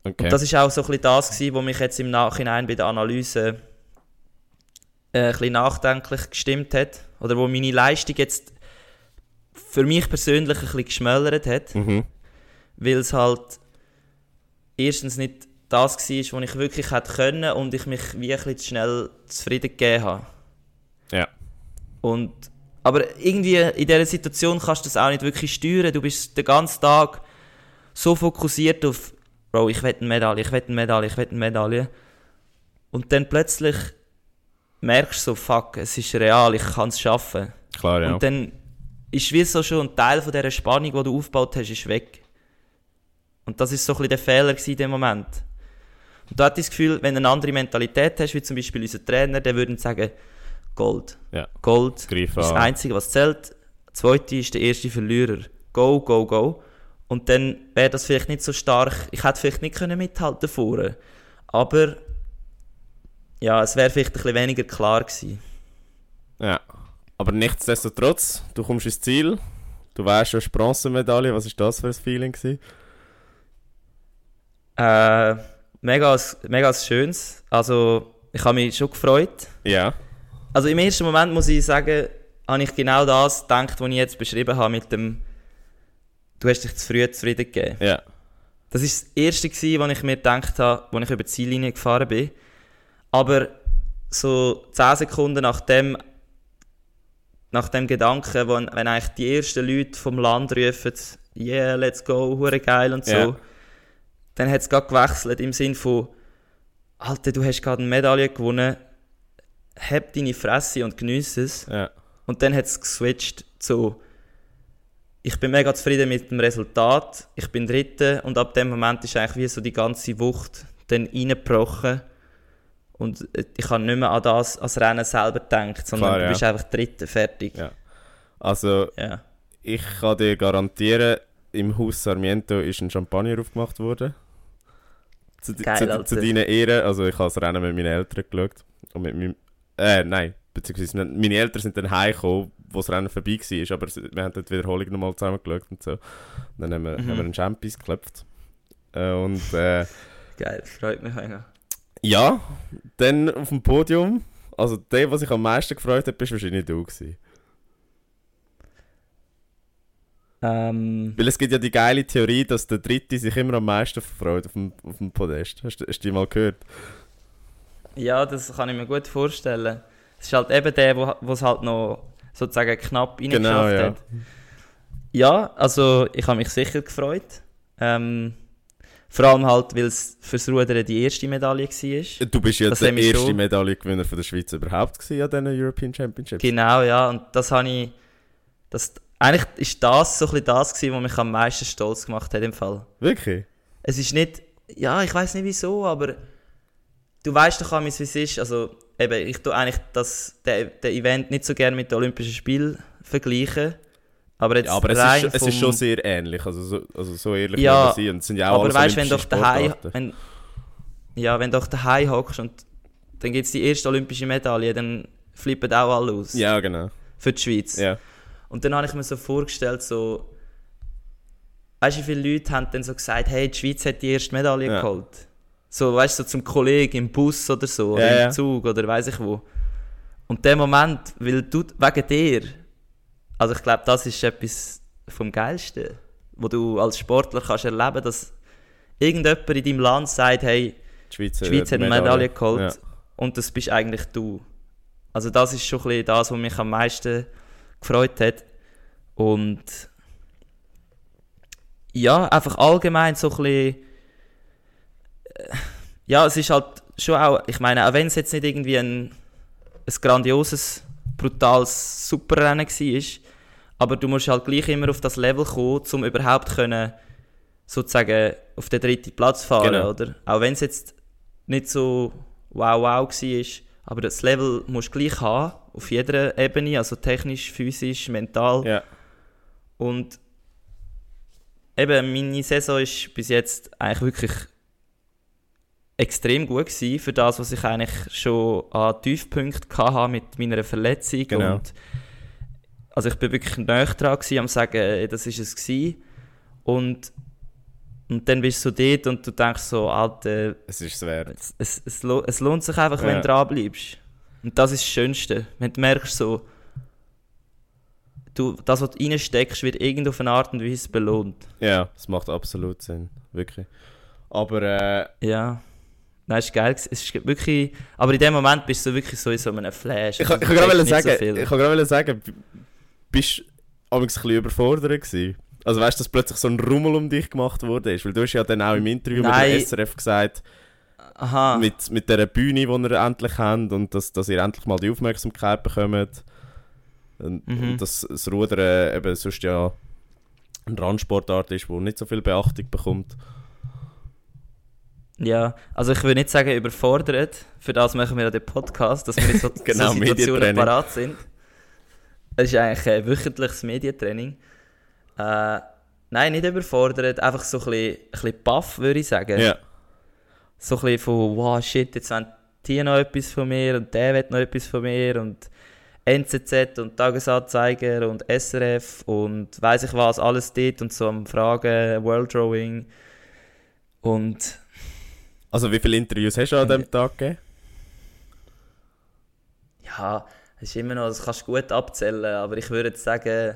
okay. Und das ist auch so ein bisschen das gewesen, was mich jetzt im Nachhinein bei der Analyse äh, ein bisschen nachdenklich gestimmt hat. Oder wo meine Leistung jetzt für mich persönlich ein bisschen geschmälert hat mhm. weil es halt erstens nicht das war, was ich wirklich hätte können und ich mich wie ein bisschen zu schnell zufrieden gegeben habe. Ja. Und, aber irgendwie in dieser Situation kannst du das auch nicht wirklich steuern. Du bist den ganzen Tag so fokussiert auf, Bro, ich will eine Medaille, ich will eine Medaille, ich will eine Medaille. Und dann plötzlich merkst du so, fuck, es ist real, ich kann es schaffen. Klar, ja. Und dann ist wie so schon ein Teil von dieser Spannung, die du aufgebaut hast, ist weg. Und das ist so ein bisschen der Fehler in dem Moment. Und da ich das Gefühl, wenn du eine andere Mentalität hast, wie zum Beispiel unser Trainer, der würde sagen, Gold. Ja. Gold Greif ist das. Einzige, was zählt. Der zweite ist der erste Verlierer. Go, go, go. Und dann wäre das vielleicht nicht so stark. Ich hätte vielleicht nicht können mithalten vorne. Aber ja, es wäre vielleicht ein bisschen weniger klar gewesen. Ja. Aber nichtsdestotrotz, du kommst ins Ziel. Du weißt schon, Bronzemedaille. Was ist das für ein Feeling? Gewesen? Äh, mega, mega schönes. Also, ich habe mich schon gefreut. Ja. Also im ersten Moment muss ich sagen, habe ich genau das gedacht, was ich jetzt beschrieben habe mit dem «Du hast dich zu früh zufrieden gegeben». Ja. Das war das Erste, was ich mir gedacht habe, als ich über die Ziellinie gefahren bin. Aber so 10 Sekunden nach dem, nach dem Gedanken, wenn, wenn eigentlich die ersten Leute vom Land rufen «Yeah, let's go, hure geil» und so, Ja. dann hat es gerade gewechselt im Sinn von «Alter, du hast gerade eine Medaille gewonnen, hab deine Fresse und geniesse es». Ja. Und dann hat es geswitcht zu ich bin mega zufrieden mit dem Resultat, ich bin Dritter und ab dem Moment ist eigentlich wie so die ganze Wucht dann reingebrochen und äh, ich habe nicht mehr an das, als Rennen selber gedacht, sondern Klar, du ja. bist einfach Dritter, fertig. Ja. Also, Ja. ich kann dir garantieren, im Haus Sarmiento ist ein Champagner aufgemacht worden. Zu, Geil, zu, Alter. zu deinen Ehren. Also, ich habe das Rennen mit meinen Eltern geschaut. Und mit meinem, äh, nein, beziehungsweise meine Eltern sind dann heimgekommen, wo das Rennen vorbei war. Aber wir haben dort die Wiederholung nochmal zusammen geschaut und so. Und dann haben wir, Mhm. haben wir einen Champions geklopft. Äh, und äh, Geil, freut mich mega. Ja, dann auf dem Podium. Also, der, was sich am meisten gefreut hat, bist wahrscheinlich du gewesen. Ähm, Weil es gibt ja die geile Theorie, dass der Dritte sich immer am meisten freut auf dem, auf dem Podest. Hast, du- hast du die mal gehört? ja, das kann ich mir gut vorstellen. Es ist halt eben der, wo wo es halt noch sozusagen knapp reingeschafft Genau, ja. hat. Ja, also ich habe mich sicher gefreut. Ähm, vor allem halt, weil es fürs Rudern die erste Medaille war. Du bist ja Das der erste schon. Medaillengewinner von der Schweiz überhaupt gewesen an diesen European Championships. Genau, ja. Und das habe ich. Das, eigentlich ist das so ein bisschen das, gewesen, was mich am meisten stolz gemacht hat im Fall. Wirklich? Es ist nicht. Ja, ich weiß nicht wieso, aber du weißt doch wie es ist. Also, eben, ich tue eigentlich das, den, den Event nicht so gerne mit den Olympischen Spielen vergleichen. Aber, jetzt Ja, aber es ist, es ist schon sehr ähnlich. Also so, also so ehrlich Ja, wir sein. Sind ja auch aber weißt du, wenn du daheim, wenn, ja, wenn du daheim hockst und dann gibt es die erste olympische Medaille, dann flippen auch alle aus Ja, genau. für die Schweiz. Ja. Und dann habe ich mir so vorgestellt, so, weißt du, wie viele Leute haben dann so gesagt, hey, die Schweiz hat die erste Medaille Ja. geholt. So, weißt du, so zum Kollegen im Bus oder so, oder Ja, im ja. Zug oder weiß ich wo. Und der Moment, weil du, wegen dir, also ich glaube, das ist etwas vom Geilsten, wo du als Sportler kannst erleben, dass irgendjemand in deinem Land sagt, hey, Die Schweiz, die Schweiz hat eine Medaille geholt Ja. und das bist eigentlich du. Also das ist schon ein das, was mich am meisten gefreut hat. Und ja, einfach allgemein so ein bisschen... äh, Ja, es ist halt schon auch, ich meine, auch wenn es jetzt nicht irgendwie ein, ein grandioses, brutales Superrennen war, aber du musst halt gleich immer auf das Level kommen, um überhaupt können, sozusagen auf den dritten Platz fahren, Genau. oder? Auch wenn es jetzt nicht so wow wow war, aber das Level musst du gleich haben, auf jeder Ebene, also technisch, physisch, mental. Ja. Und eben, meine Saison ist bis jetzt eigentlich wirklich extrem gut gewesen für das, was ich eigentlich schon an Tiefpunkten hatte mit meiner Verletzung. Genau. Und also ich bin wirklich näher dran gewesen, am sagen, das ist es gewesen. Und, und dann bist du so dort und du denkst so, Alter, Es ist es wert. es, es, es, lo- es lohnt sich einfach, wenn Ja. du dran bleibst. Und das ist das Schönste. Wenn du merkst, so, du, das, was du reinsteckst, wird irgend auf eine Art und Weise belohnt. Ja, es macht absolut Sinn. Wirklich. Aber äh, Ja. Nein, es ist geil. Es ist wirklich, aber in dem Moment bist du wirklich so in so einem Flash. ich, Also, ich du kann gerade sagen, so ich kann gerade sagen, bist du ein bisschen überfordert gewesen? Also weißt du, dass plötzlich so ein Rummel um dich gemacht wurde? Weil du hast ja dann auch im Interview Nein. mit der SRF gesagt, Aha. mit, mit dieser Bühne, die ihr endlich habt und dass, dass ihr endlich mal die Aufmerksamkeit bekommt. Und, Mhm. und dass das Rudern eben sonst ja eine Randsportart ist, die nicht so viel Beachtung bekommt. Ja, also ich würde nicht sagen überfordert. Für das machen wir ja den Podcast, dass wir in so, Genau, Situationen parat sind. Es ist eigentlich ein wöchentliches Medientraining. Äh, nein, nicht überfordert, einfach so ein bisschen, ein bisschen baff, würde ich sagen. Ja. So ein bisschen von, wow, shit, jetzt wollen die noch etwas von mir und der will noch etwas von mir und NZZ und Tagesanzeiger und SRF und weiß ich was, alles dort und so am Fragen, World Drawing und Also wie viele Interviews hast du an diesem Tag gegeben? Ja, es ist immer noch, das kannst du gut abzählen, aber ich würde jetzt sagen,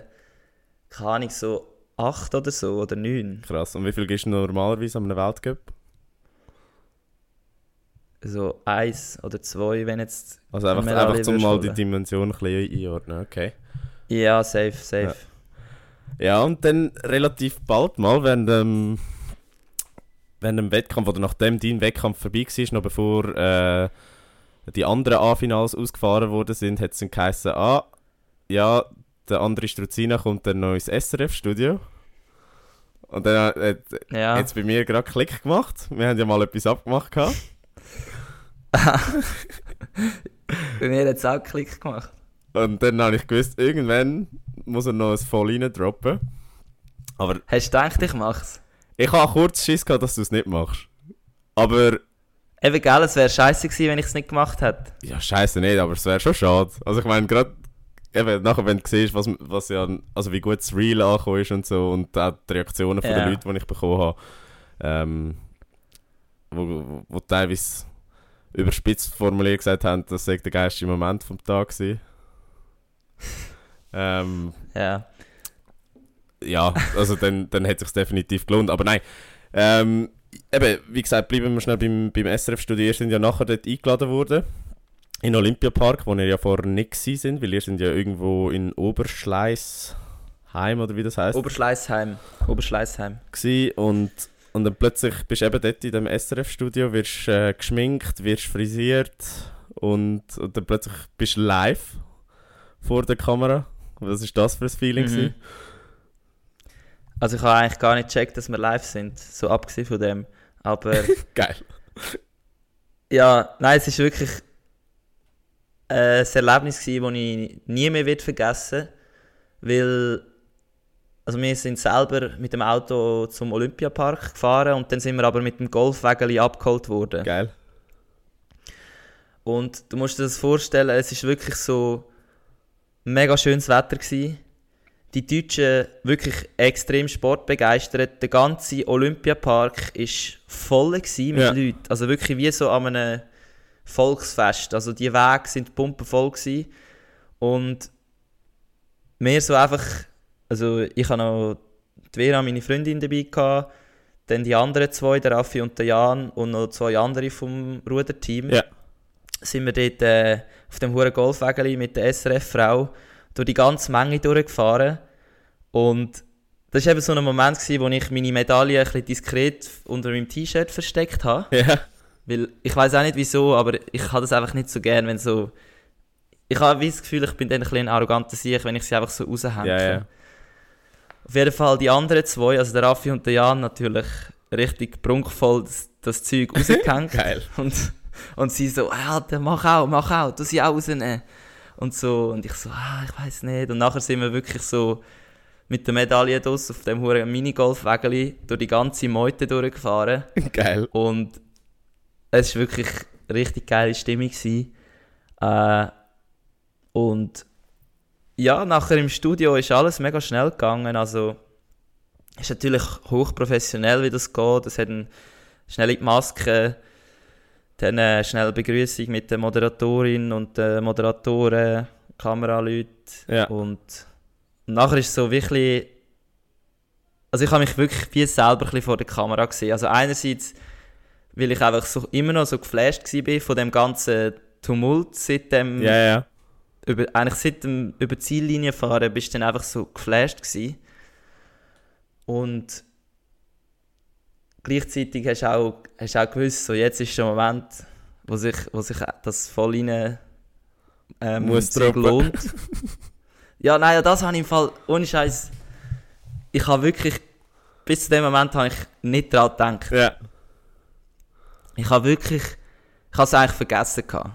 keine Ahnung, so acht oder so oder neun. Krass. Und wie viel gibst du normalerweise an einem Weltcup? So eins oder zwei, wenn jetzt. Also einfach, einfach um würdest mal die. Dimension ein bisschen einordnen, okay. Ja, safe, safe. Ja, und dann relativ bald mal, während dem, während dem Wettkampf, oder nachdem dein Wettkampf vorbei war, noch bevor äh, die anderen A-Finals ausgefahren worden sind, hat es dann geheißen, ah, ja, der andere Struzina kommt dann noch ins SRF-Studio. Und dann hat Ja. jetzt bei mir gerade Klick gemacht. Wir haben ja mal etwas abgemacht. gehabt. Bei mir hat es auch Klick gemacht. Und dann habe ich gewusst, irgendwann muss er noch ein Voll rein droppen. Aber Hast du gedacht, ich mach's? ich habe kurz Schiss gehabt, dass du es nicht machst. Aber Eben, gell, es wäre scheiße gewesen, wenn ich es nicht gemacht hätte. Ja, scheiße nicht, aber es wäre schon schade. Also ich meine, gerade eben nachher, wenn du siehst, was, was ja, also wie gut das Reel angekommen ist und so und auch die Reaktionen von Ja. den Leuten, die ich bekommen habe, ähm, wo, wo, teilweise überspitzt formuliert gesagt haben, das sei der geilste Moment vom Tag gewesen. ähm, Ja. ja, also dann, dann hat es sich definitiv gelohnt. Aber nein, ähm, eben, wie gesagt, bleiben wir schnell beim, beim SRF-Studio. Ihr sind ja nachher dort eingeladen worden. In Olympiapark, wo ihr ja vorher nicht sind, weil ihr sind ja irgendwo in Oberschleißheim oder wie das heisst. Oberschleißheim. Oberschleißheim. und, und dann plötzlich bist du eben dort in dem SRF-Studio, wirst äh, geschminkt, wirst frisiert und, und dann plötzlich bist du live vor der Kamera. Was ist das für ein Feeling? Mhm. gewesen? Also ich habe eigentlich gar nicht gecheckt, dass wir live sind. So abgesehen von dem. Aber Geil. ja, nein, es ist wirklich äh, ein Erlebnis gewesen, das ich nie mehr wird vergessen weil also wir sind selber mit dem Auto zum Olympiapark gefahren und dann sind wir aber mit dem Golfwägeli abgeholt worden. Geil. Und du musst dir das vorstellen, es ist wirklich so mega schönes Wetter gewesen. Die Deutschen wirklich extrem sportbegeistert. Der ganze Olympiapark ist voll mit Ja. Leuten. Also wirklich wie so an einem Volksfest. Also die Wege sind pumpenvoll gewesen. Und mehr so einfach, also ich habe noch die Vera, meine Freundin dabei gehabt, dann die anderen zwei, der Raffi und der Jan und noch zwei andere vom Ruderteam Ja. sind wir dort äh, auf dem hohen Golfwägeli mit der SRF-Frau durch die ganze Menge durchgefahren. Und das war eben so ein Moment, gewesen, wo ich meine Medaille ein bisschen diskret unter meinem T-Shirt versteckt habe. Ja. Weil ich weiß auch nicht wieso, aber ich habe das einfach nicht so gern, wenn so. Ich habe das Gefühl, ich bin dann ein bisschen ein arroganter Sieg, wenn ich sie einfach so raushänge. Ja, ja. Auf jeden Fall die anderen zwei, also der Raffi und der Jan, natürlich richtig prunkvoll das, das Zeug rausgehängt. Geil. Und, und sie so, Alter, mach auch, mach auch, du sie auch rausnehmen. Und so, und ich so, ah, ich weiß nicht. Und nachher sind wir wirklich so mit der Medaille draus auf dem hohen Minigolfwägeli durch die ganze Meute durchgefahren. Geil. Und es war wirklich eine richtig geile Stimmung. Gewesen. Äh, und ja, nachher im Studio ist alles mega schnell gegangen. Also, es ist natürlich hochprofessionell, wie das geht. Es hat eine schnelle Maske, dann eine schnelle Begrüßung mit der Moderatorin und den Moderatoren, Kameraleuten. Ja. Und nachher ist es so wirklich. Also, ich habe mich wirklich wie selber ein vor der Kamera gesehen. Also, einerseits weil ich einfach so, immer noch so geflasht war von dem ganzen Tumult seit dem, Ja, ja. über, eigentlich seit dem über die Ziellinie fahren, bist du dann einfach so geflasht gewesen. Und gleichzeitig hast du auch, hast auch gewusst, so jetzt ist der Moment, wo sich, wo sich das voll rein ähm, Muss sich lohnt. ja, nein, ja, das habe ich im Fall, ohne Scheiß, ich habe wirklich, bis zu dem Moment habe ich nicht daran gedacht. Ja. Ich habe wirklich, ich habe es eigentlich vergessen gehabt.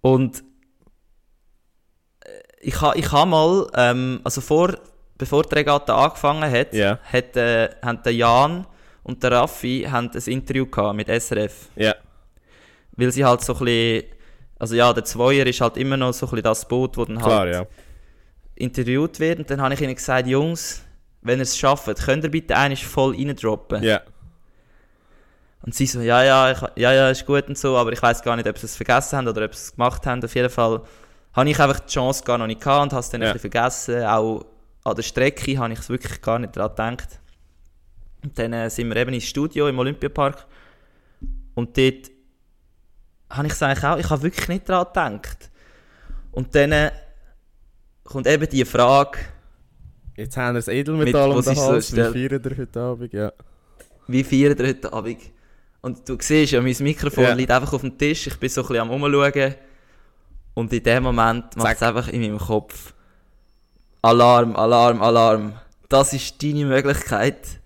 Und äh, ich habe ich ha mal, ähm, also vor, bevor die Regatta angefangen hat, Ja. hat äh, haben der Jan und der Raffi haben ein Interview gehabt mit SRF, Ja. weil sie halt so ein bisschen, also ja, der Zweier ist halt immer noch so ein bisschen das Boot, wo dann Klar, halt ja. interviewt wird. Und dann habe ich ihnen gesagt, Jungs, wenn ihr es schafft, könnt ihr bitte eigentlich voll reindroppen. Ja. Und sie so, ja, ja, ich, ja, ja, ist gut und so, aber ich weiß gar nicht, ob sie es vergessen haben oder ob sie es gemacht haben. Auf jeden Fall habe ich einfach die Chance gar noch nicht gehabt und habe es dann Ja. ein bisschen vergessen. Auch an der Strecke habe ich es wirklich gar nicht daran gedacht. Und dann äh, sind wir eben ins Studio im Olympiapark und dort habe ich es eigentlich auch, ich habe wirklich nicht daran gedacht. Und dann äh, kommt eben die Frage, Jetzt haben wir das Edelmetall Mit- um den ist so Hals. Wie feiern ihr heute Abend? Ja. wie feiern ihr heute Abend? Und du siehst ja, mein Mikrofon Ja. liegt einfach auf dem Tisch, ich bin so ein bisschen am Umschauen. Und in dem Moment macht es einfach in meinem Kopf Alarm, Alarm, Alarm. Das ist deine Möglichkeit,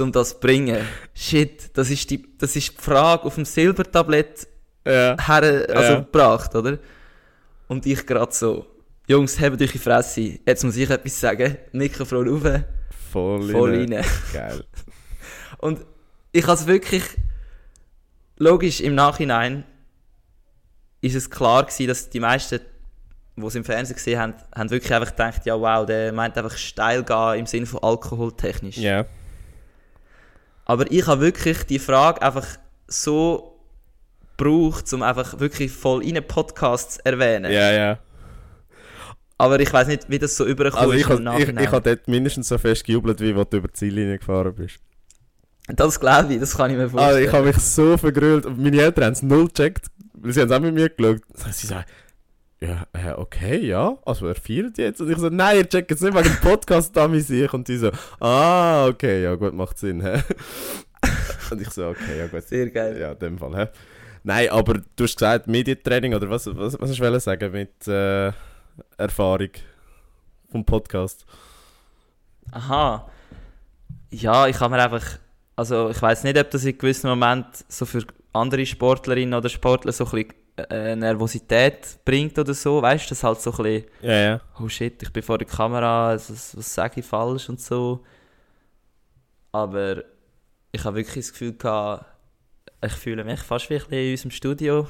um das zu bringen. Shit, das ist die, das ist die Frage auf dem Silbertablett Ja. her, also Ja. gebracht, oder? Und ich gerade so, Jungs, hebt euch die Fresse, jetzt muss ich etwas sagen, Mikrofon rauf, Voll, voll rein. rein. Geil. Und ich habe es wirklich, logisch im Nachhinein, ist es klar gewesen, dass die meisten, die es im Fernsehen gesehen haben, haben wirklich einfach gedacht, ja wow, der meint einfach steil gehen im Sinne von alkoholtechnisch. Ja. Aber ich habe wirklich die Frage einfach so gebraucht, um einfach wirklich voll in einen Podcast zu erwähnen. Ja, ja. Aber ich weiß nicht, wie das so überkommt Also ich habe ich, ich hab dort mindestens so fest gejubelt, wie wo du über die Ziellinie gefahren bist. das glaube ich, das kann ich mir Also vorstellen. ich habe mich so vergrölt. Meine Eltern haben es null gecheckt. weil Sie haben es auch mit mir geschaut. Sie sagen, ja, äh, okay, ja. Also er feiert jetzt. Und ich so, nein, ihr checkt es nicht wegen dem Podcast da mit sich. Und die so, ah, okay, ja gut, macht Sinn. Hä? Und ich so, okay, ja gut. Sehr geil. Ja, in dem Fall. Hä? Nein, aber du hast gesagt, Medientraining oder was, was, was hast du sagen mit äh, Erfahrung vom Podcast? Aha. Ja, ich habe mir einfach, also ich weiß nicht, ob das in gewissen Moment so für andere Sportlerinnen oder Sportler so ein bisschen äh, Nervosität bringt oder so, weißt du, das halt so ein bisschen, Ja, ja. oh shit, ich bin vor der Kamera, was, was sage ich falsch und so. Aber ich habe wirklich das Gefühl gehabt, ich fühle mich fast wie ein bisschen in unserem Studio.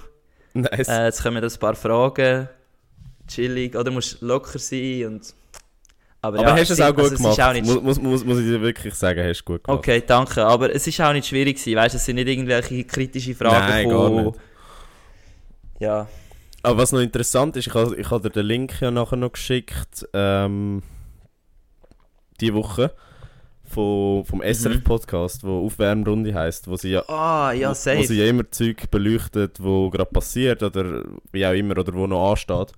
Nice. Äh, jetzt kommen ein paar Fragen, chillig, oder musst locker sein und... aber ja, hast du es auch gut also gemacht. Auch nicht muss, muss, muss, ich dir wirklich sagen, hast du gut gemacht. Okay, danke. Aber es ist auch nicht schwierig gewesen, weißt? Es sind nicht irgendwelche kritischen Fragen Nein, gar von... Ja. Aber was noch interessant ist, ich habe ich hab dir den Link ja nachher noch geschickt, ähm, die Woche, vom, vom SRF-Podcast, wo Aufwärmrunde heisst, wo sie ja Ah, ja, wo, wo safe. sie ja immer Zeug beleuchtet, wo gerade passiert oder wie auch immer oder wo noch ansteht.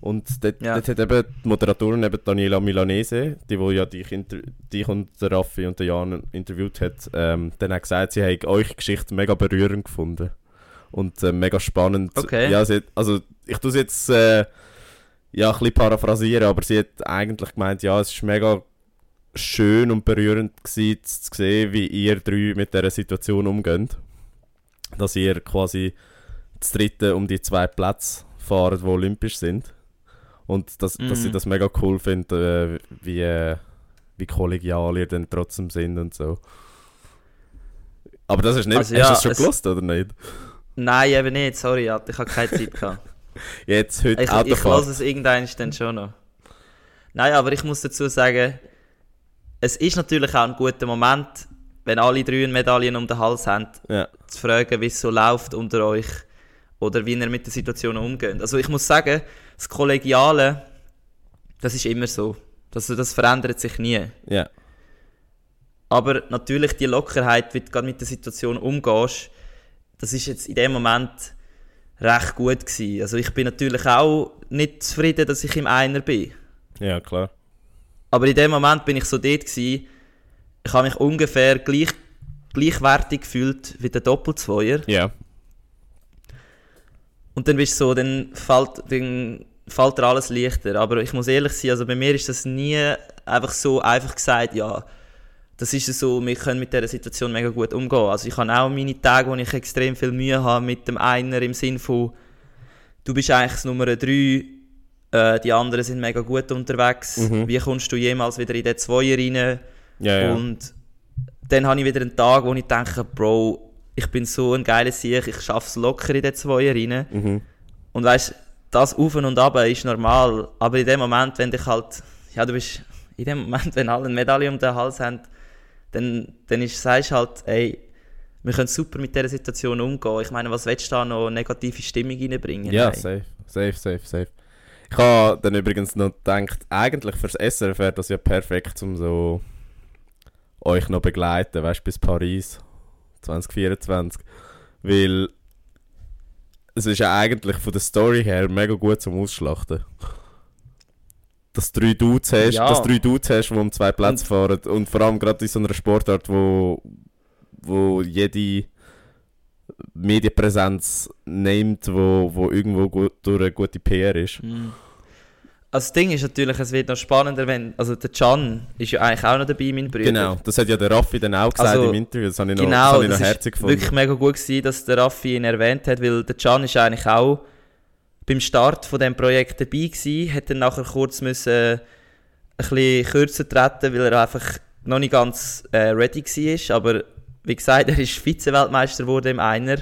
Und dort, Ja. dort hat eben die Moderatorin eben Daniela Milanese, die wo ja dich, dich und der Raffi und der Jan interviewt hat, ähm, dann hat gesagt, sie hat eure Geschichte mega berührend gefunden. Und äh, mega spannend. Okay. Ja, hat, also ich tue es jetzt äh, ja, ein bisschen paraphrasieren, aber sie hat eigentlich gemeint, ja, es ist mega schön und berührend gewesen, zu sehen, wie ihr drei mit dieser Situation umgeht. Dass ihr quasi das dritte um die zwei Plätze fahrt, die olympisch sind. Und dass, dass sie Mhm. das mega cool findet, äh, wie, äh, wie kollegial ihr dann trotzdem sind und so. Aber das ist nicht, Also hast du das schon es- gelost oder nicht? Nein, eben nicht, sorry, Alter, ich habe keine Zeit gehabt. Jetzt, heute Ich, ich lasse es irgendwann dann schon noch. Nein, aber ich muss dazu sagen, es ist natürlich auch ein guter Moment, wenn alle drei Medaillen um den Hals haben, Ja. zu fragen, wie es so läuft unter euch oder wie ihr mit der Situation umgeht. Also ich muss sagen, das Kollegiale, das ist immer so. Das, das verändert sich nie. ja. Aber natürlich die Lockerheit, wie du gerade mit der Situation umgehst, das ist jetzt in dem Moment recht gut gewesen. Also ich bin natürlich auch nicht zufrieden, dass ich im Einer bin. Ja, klar. Aber in dem Moment bin ich so dort gewesen, ich habe mich ungefähr gleich, gleichwertig gefühlt wie der Doppelzweier. Ja. Und dann bist du so, dann fällt, dann fällt dir alles leichter. Aber ich muss ehrlich sein, also bei mir ist das nie einfach so einfach gesagt, ja, das ist so, wir können mit dieser Situation mega gut umgehen. Also ich habe auch meine Tage, wo ich extrem viel Mühe habe mit dem Einer im Sinn von, du bist eigentlich das Nummer drei, äh, die anderen sind mega gut unterwegs. Mhm. Wie kommst du jemals wieder in den Zweier rein? Ja, ja. Und dann habe ich wieder einen Tag, wo ich denke, Bro, ich bin so ein geiler Sieg, ich schaffe es locker in den Zweier rein. Mhm. Und weißt das Auf und Ab ist normal. Aber in dem Moment, wenn dich halt, ja, du bist, in dem Moment, wenn alle eine Medaille um den Hals haben, dann, dann ist, sagst du halt, ey, wir können super mit dieser Situation umgehen. Ich meine, was willst du da noch negative Stimmung reinbringen? Ja, Nein. safe, safe, safe, safe. Ich habe dann übrigens noch gedacht, eigentlich fürs SRF wäre das ja perfekt, um so euch noch begleiten, weißt du, bis Paris 2024. Weil es ist ja eigentlich von der Story her mega gut zum Ausschlachten. Dass du drei Dudes hast, Ja. dass drei Dudes hast, die um zwei Plätze fahren und vor allem gerade in so einer Sportart, wo, wo jede Medienpräsenz nimmt, wo, wo irgendwo gut, durch eine gute PR ist. Mhm. Also das Ding ist natürlich, es wird noch spannender, wenn, also der Can ist ja eigentlich auch noch dabei, mein Bruder. Genau, das hat ja der Raffi dann auch gesagt Also, im Interview, das habe ich noch, das Genau, habe ich noch das herzig ist gefunden. wirklich mega gut gewesen, dass der Raffi ihn erwähnt hat, weil der Can ist eigentlich auch beim Start von dem Projekt dabei gewesen, hat dann nachher kurz müssen ein bisschen kürzer treten, weil er einfach noch nicht ganz äh, ready war, aber wie gesagt, er ist Vize-Weltmeister geworden im Einer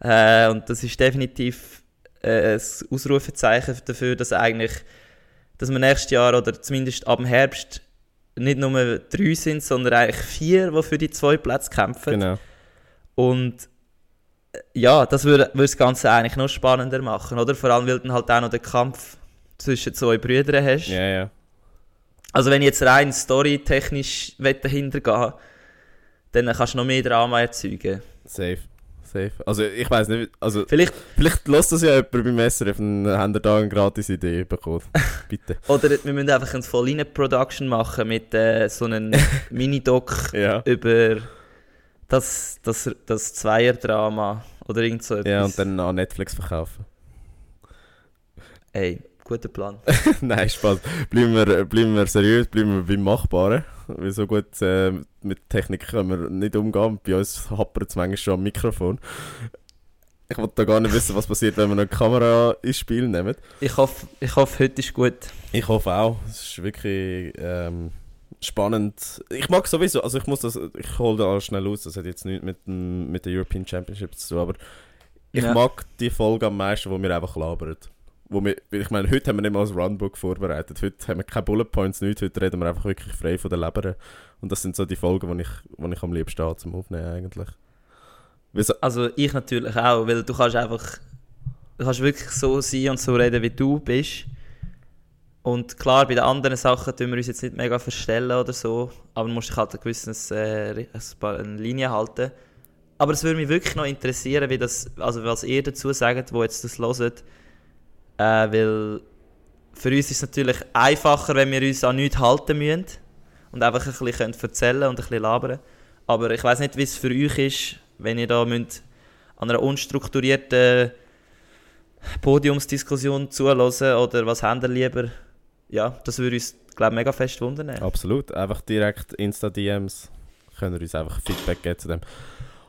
äh, und das ist definitiv äh, ein Ausrufezeichen dafür, dass eigentlich, dass wir nächstes Jahr oder zumindest ab dem Herbst nicht nur drei sind, sondern eigentlich vier, die für die zwei Plätze kämpfen. Genau. Und äh, ja, das würde, würde das Ganze eigentlich noch spannender machen, oder? Vor allem, weil du dann halt auch noch den Kampf zwischen zwei Brüdern hast. Ja, ja. Also wenn ich jetzt rein storytechnisch dahinter gehen dann kannst du noch mehr Drama erzeugen. Safe. Safe. Also ich weiß nicht, also Vielleicht, vielleicht lässt das ja jemand beim SRF und haben da eine gratis Idee bekommen. Bitte. oder wir müssen einfach eine Voll-Production machen mit äh, so einem Mini-Doc Ja. über das, das, das Zweier-Drama oder irgend so etwas. Ja, und dann an Netflix verkaufen. Ey, guter Plan. Nein, Spaß. Bleiben wir, bleiben wir seriös, bleiben wir beim Machbaren. Weil so gut äh, mit Technik können wir nicht umgehen. Bei uns happert es manchmal schon am Mikrofon. Ich wollte da gar nicht wissen, was passiert, wenn wir eine Kamera ins Spiel nehmen. Ich hoffe, ich hoffe heute ist gut. Ich hoffe auch. Es ist wirklich ähm, spannend. Ich mag sowieso, also ich muss das, ich hole da alles schnell aus, das hat jetzt nichts mit, dem, mit der European Championship zu tun, aber ich Ja. mag die Folge am meisten, wo wir einfach labern. Wo wir, ich meine, heute haben wir nicht mal ein Runbook vorbereitet. Heute haben wir keine Bullet Points, nichts. Heute reden wir einfach wirklich frei von der Leber. Und das sind so die Folgen, die ich, die ich am liebsten habe zum Aufnehmen eigentlich. Weil so- Also ich natürlich auch, weil du kannst einfach, du kannst wirklich so sein und so reden, wie du bist. Und klar, bei den anderen Sachen tun wir uns jetzt nicht mega verstellen oder so, aber du musst dich halt ein gewisses, äh, eine Linie halten. Aber es würde mich wirklich noch interessieren, wie das, also was ihr dazu sagt, wo jetzt das hört. Äh, weil für uns ist es natürlich einfacher, wenn wir uns an nichts halten müssen und einfach ein bisschen erzählen und ein bisschen labern. Aber ich weiß nicht, wie es für euch ist, wenn ihr da müsst an einer unstrukturierten Podiumsdiskussion zuhören oder was habt ihr lieber? Ja, das würde uns, glaube ich, mega fest wundern. Absolut. Einfach direkt Insta-DMs können uns einfach Feedback geben zu dem.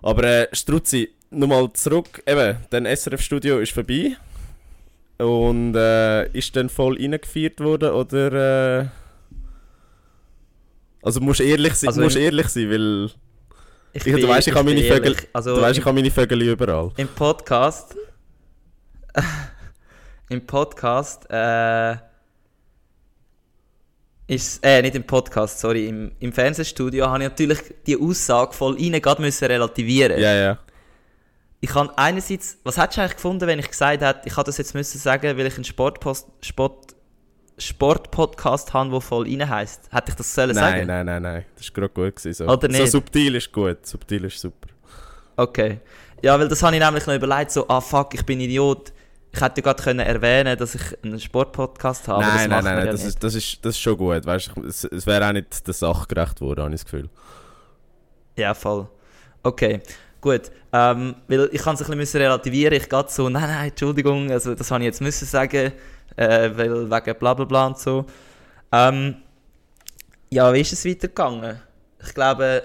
Aber äh, Struzzi, nochmal zurück. Eben, dein SRF-Studio ist vorbei. Und äh, ist dann voll reingefeiert worden oder. Äh, also musst ehrlich sein, Also musst ehrlich sein, weil Ich du weißt, ich habe bin meine Vögel- Also du weißt, ich habe meine Vögel überall. im Podcast. Im Podcast. Äh, ist, äh, nicht im Podcast, sorry. Im, im Fernsehstudio habe ich natürlich die Aussage voll rein gerade müssen relativieren. Ja, ja. Ich kann einerseits, was hättest du eigentlich gefunden, wenn ich gesagt hätte, ich hätte das jetzt müssen sagen, weil ich einen Sportpost, Sport, Sportpodcast habe, der voll rein heisst. Hätte ich das sollen Nein, sagen? nein, nein, nein. Das war gerade gut. Gewesen, so. Oder so nicht? subtil ist gut. Subtil ist super. Okay. Ja, weil das habe ich nämlich noch überlegt, so, ah fuck, ich bin Idiot. Ich hätte gerade können erwähnen, dass ich einen Sportpodcast habe. nein, nein, nein, ja das, ist, das, ist, das ist schon gut. Weißt, es es wäre auch nicht der Sache gerecht worden, habe ich das Gefühl. Ja, voll. Okay, gut. Ähm, weil ich kann es ein bisschen relativieren. Ich gehe so, nein, nein, Entschuldigung, also das habe ich jetzt müssen sagen, äh, weil wegen bla bla bla und so. Ähm, ja, wie ist es weitergegangen? Ich glaube,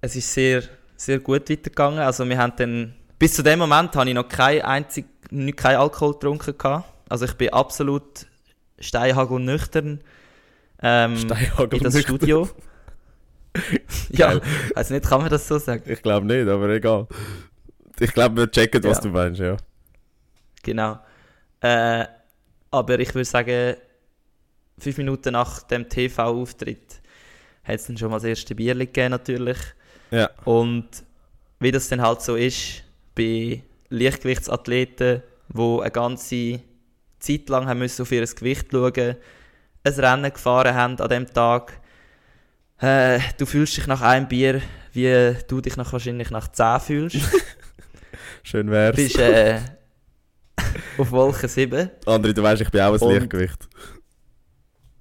es ist sehr, sehr gut weitergegangen. Also wir haben dann, bis zu dem Moment habe ich noch kein einzig, nicht kein Alkohol getrunken gehabt. Also ich bin absolut steinhagel nüchtern ähm, Steinhagel in das nüchtern. Studio. ja, also nicht, kann man das so sagen? Ich glaube nicht, aber egal. Ich glaube, wir checken, was Ja. du meinst, ja. Genau. Äh, aber ich würde sagen, fünf Minuten nach dem TV-Auftritt hat es dann schon mal das erste Bier gegeben, natürlich. Ja, Und wie das dann halt so ist, bei Leichtgewichtsathleten, die eine ganze Zeit lang haben müssen auf ihr Gewicht schauen, ein Rennen gefahren haben an dem Tag, äh, du fühlst dich nach einem Bier, wie du dich nach, wahrscheinlich nach 10 fühlst. schön wär's. bist äh, auf Wolke 7. André, du weißt, ich bin auch ein Und- Lichtgewicht.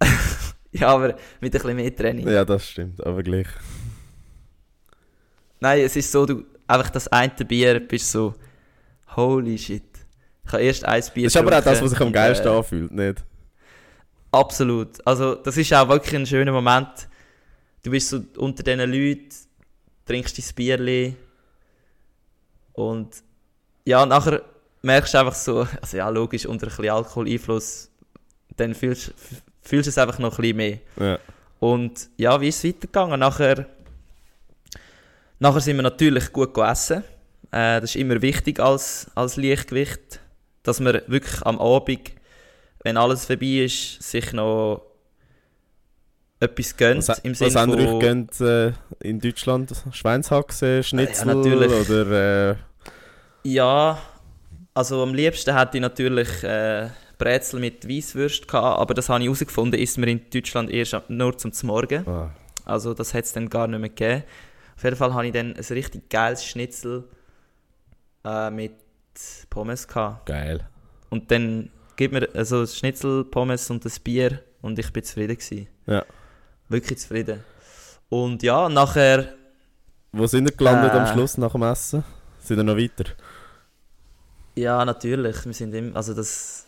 Ja, aber mit ein bisschen mehr Training. Ja, das stimmt, aber gleich. Nein, es ist so, du einfach das eine Bier bist so, holy shit. Ich habe erst ein Bier Das ist aber auch das, was sich am geilsten äh, anfühlt, nicht? Absolut. Also, das ist auch wirklich ein schöner Moment. Du bist so unter diesen Leuten, trinkst dein Bierli und ja, nachher merkst du einfach so, also ja, logisch, unter ein bisschen Alkoholeinfluss, dann fühlst, fühlst du es einfach noch ein bisschen mehr. Ja. Und ja, wie ist es weitergegangen? Nachher, nachher sind wir natürlich gut gegessen. Äh, das ist immer wichtig als, als Leichtgewicht, dass man wirklich am Abend, wenn alles vorbei ist, sich noch etwas gönnt. Was, Im was Sinne haben von, euch gönnt, äh, in Deutschland? Schweinshaxe, Schnitzel natürlich. oder... Äh, Ja, also am liebsten hätte ich natürlich äh, Brezel mit Weisswürst gehabt, aber das habe ich herausgefunden, isst man in Deutschland erst nur zum Morgen. ah, Also das hat es dann gar nicht mehr gegeben. Auf jeden Fall habe ich dann ein richtig geiles Schnitzel äh, mit Pommes gehabt. geil. Und dann gibt mir also das Schnitzel, Pommes und das Bier und ich bin zufrieden gewesen. Ja. Wirklich zufrieden. Und ja, nachher, Wo sind ihr gelandet Äh. am Schluss nach dem Essen? Sind ihr noch weiter? ja natürlich, wir sind im, also das,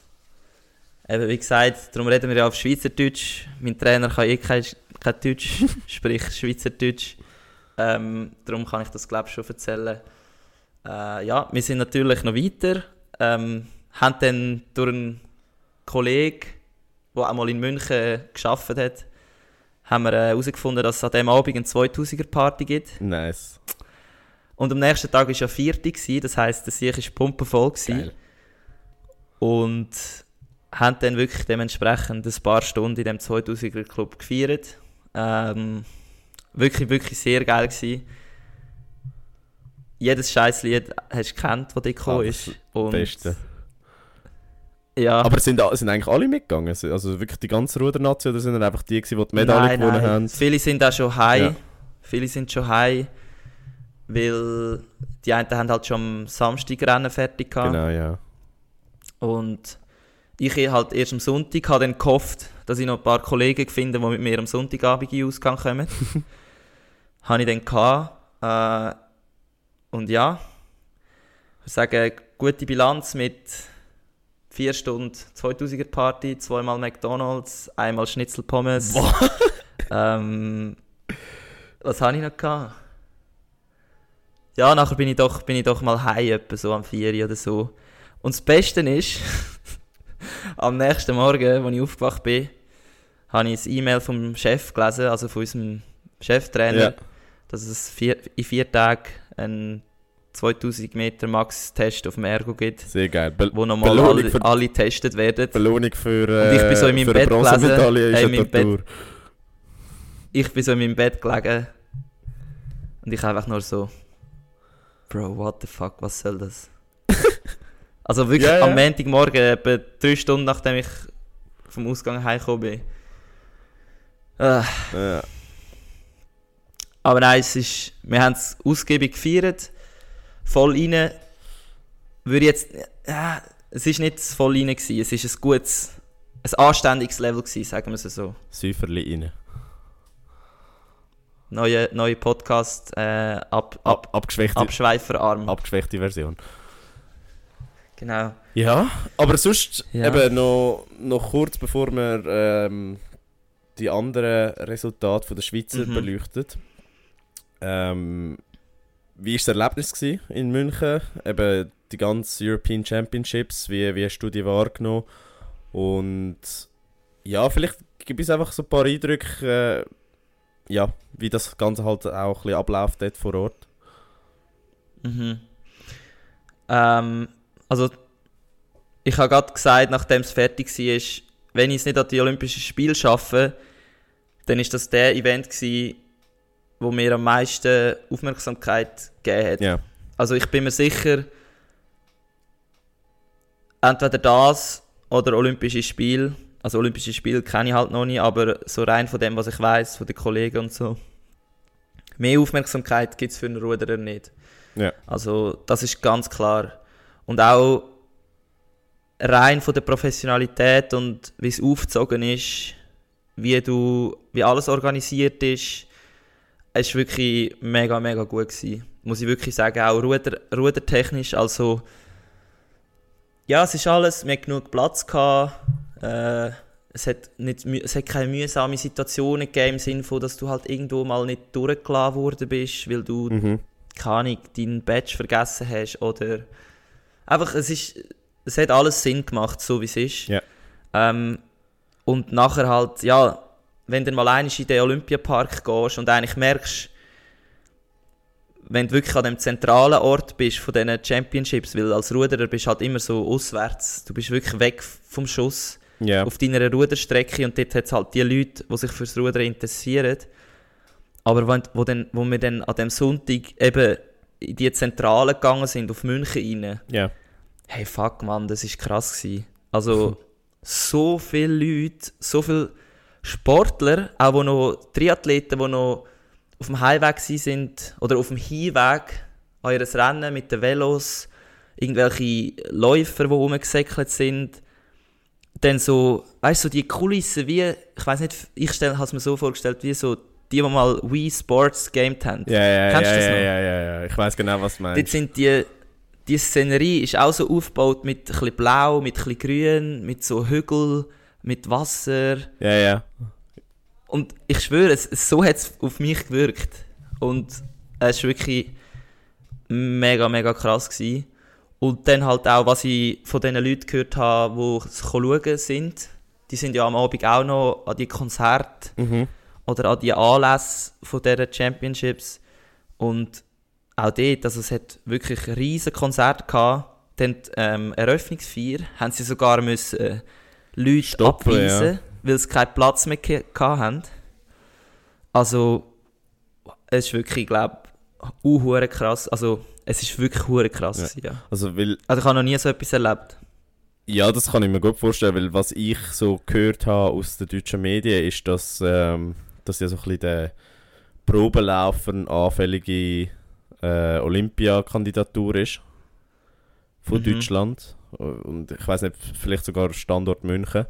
eben wie gesagt, darum reden wir ja auf Schweizerdeutsch. Mein Trainer kann eh kein, kein Deutsch, sprich Schweizerdeutsch. Ähm, darum kann ich das glaube ich schon erzählen. Äh, ja, wir sind natürlich noch weiter. Ähm, haben dann durch einen Kollegen, der auch mal in München geschafft hat, haben wir äh, herausgefunden, dass es an diesem Abend eine 2000er-Party gibt. Nice. Und am nächsten Tag war ja Vierte, das heisst, der Sieg war pumpenvoll. Geil. Und haben dann wirklich dementsprechend ein paar Stunden in dem 2000er Club gefeiert. Ähm, wirklich, wirklich sehr geil gewesen. Jedes scheiß Lied hast du gekannt, das dort gekommen Ah, ist. Und Beste. Ja, Aber sind, sind eigentlich alle mitgegangen? Also wirklich die ganze Rudernation oder sind dann einfach die, die die Medaille nein, gewonnen nein. haben? Viele sind auch schon high. Ja. Viele sind schon high. Weil die einen haben halt schon am Samstag Rennen fertig gehabt. Genau, ja. Und ich halt erst am Sonntag habe dann gehofft, dass ich noch ein paar Kollegen finde, die mit mir am Sonntagabend in den Ausgang kommen. habe ich dann gehabt. Äh, und ja, ich würde sagen, gute Bilanz mit 4 Stunden 2000er Party, zweimal McDonalds, einmal Schnitzel Pommes. ähm, was habe ich noch gehabt? Ja, nachher bin ich doch, bin ich doch mal heim, etwa so am 4 Uhr oder so. Und das Beste ist, am nächsten Morgen, als ich aufgewacht bin, habe ich ein E-Mail vom Chef gelesen, also von unserem Cheftrainer, Ja. Dass es vier, in vier Tagen einen 2000 Meter Max-Test auf dem Ergo gibt, Sehr geil. Be wo nochmal alle, für- alle getestet werden. Belohnung für, äh, Und ich bin so in meinem für Bett in meinem Tortur. Ich bin so in meinem Bett gelegen und ich einfach nur so, Bro, what the fuck, was soll das? also wirklich Ja, ja. am Montagmorgen, etwa drei Stunden nachdem ich vom Ausgang heimgekommen bin. Äh, Ja. Aber nein, es ist, wir haben es ausgiebig gefeiert, voll rein. Würde jetzt, ja, es ist nicht voll rein gewesen, es ist ein gutes, ein anständiges Level gewesen, sagen wir es so. Säuferli rein. Neue, neue Podcast, äh, ab, ab, Ab, abgeschwächte, Abschweiferarm. abgeschwächte Version. Genau. Ja, aber sonst Ja. eben noch, noch kurz bevor wir ähm, die anderen Resultate von der Schweizer Mhm. beleuchten. Ähm, wie war das Erlebnis in München? Eben die ganzen European Championships, wie, wie hast du die wahrgenommen? Und ja, vielleicht gibt es einfach so ein paar Eindrücke, äh, ja, wie das Ganze halt auch ein bisschen abläuft dort vor Ort. Mhm. Ähm, also, ich habe gerade gesagt, nachdem es fertig war, wenn ich es nicht an die Olympischen Spiele schaffe, dann ist das der Event gewesen, wo mir am meisten Aufmerksamkeit gegeben hat. Ja, Also ich bin mir sicher, entweder das oder Olympische Spiele. Also Olympische Spiele kenne ich halt noch nicht, aber so rein von dem, was ich weiß, von den Kollegen und so. Mehr Aufmerksamkeit gibt es für einen Ruderer nicht. Ja. Also das ist ganz klar. Und auch rein von der Professionalität und wie es aufgezogen ist, wie du, wie alles organisiert ist, es war wirklich mega, mega gut gewesen. Muss ich wirklich sagen, auch Ruder, rudertechnisch, also ja, es ist alles, wir hatten genug Platz gehabt, äh, es hat, nicht, es hat keine mühsame Situationen gegeben im Sinne von, dass du halt irgendwo mal nicht durchgeladen worden bist, weil du mhm. keine Ahnung, deinen Badge vergessen hast oder einfach, es ist, es hat alles Sinn gemacht, so wie es ist. Ja. Ähm, und nachher halt, ja, wenn du mal einmal in den Olympiapark gehst und eigentlich merkst, wenn du wirklich an dem zentralen Ort bist von diesen Championships, weil als Ruderer bist du halt immer so auswärts, du bist wirklich weg vom Schuss ja. auf deiner Ruderstrecke und dort hat es halt die Leute, die sich fürs Rudern interessieren. Aber wenn, wo, dann, wo wir dann an dem Sonntag eben in die Zentrale gegangen sind, auf München rein, ja. hey fuck man, das ist krass gewesen. Also so viele Leute, so viele Sportler, auch wo noch Triathleten, die noch auf dem Heimweg sind oder auf dem Hinweg an ihr Rennen mit den Velos, irgendwelche Läufer, die rumgesäckelt sind, dann so, weißt du, so die Kulissen wie, ich weiß nicht, ich habe es mir so vorgestellt, wie so die, die mal Wii Sports gamed haben. Ja, ja, Kennst ja, du das ja, noch? ja, ja, ja. Ich weiß genau, was du Dort meinst. sind die, die Szenerie ist auch so aufgebaut mit ein bisschen Blau, mit ein bisschen Grün, mit so Hügel, mit Wasser. Ja, ja. Und ich schwöre, es, es- so hat es auf mich gewirkt. Und es ist wirklich mega, mega krass gewesen. Und dann halt auch, was ich von den Leuten gehört habe, die schauen sind, die sind ja am Abend auch noch an die Konzerte Mhm. oder an die Anlässe von dieser Championships. Und auch dort, also es hat wirklich ein riesen Konzert gehabt. Dann die ähm, Eröffnungsfeier haben sie sogar müssen äh, Leute Stoppen, abweisen, ja. weil sie keinen Platz mehr haben. Also, es ist wirklich, ich glaube, uh, krass. Also, es ist wirklich hure krass. Ja. Ja. Also, weil, Also, ich habe noch nie so etwas erlebt. ja, das kann ich mir gut vorstellen, weil was ich so gehört habe aus den deutschen Medien, ist, dass, ähm, dass ja so ein bisschen der Probelauf für eine anfällige äh, Olympiakandidatur ist von Mhm. Deutschland. Und ich weiß nicht, vielleicht sogar Standort München.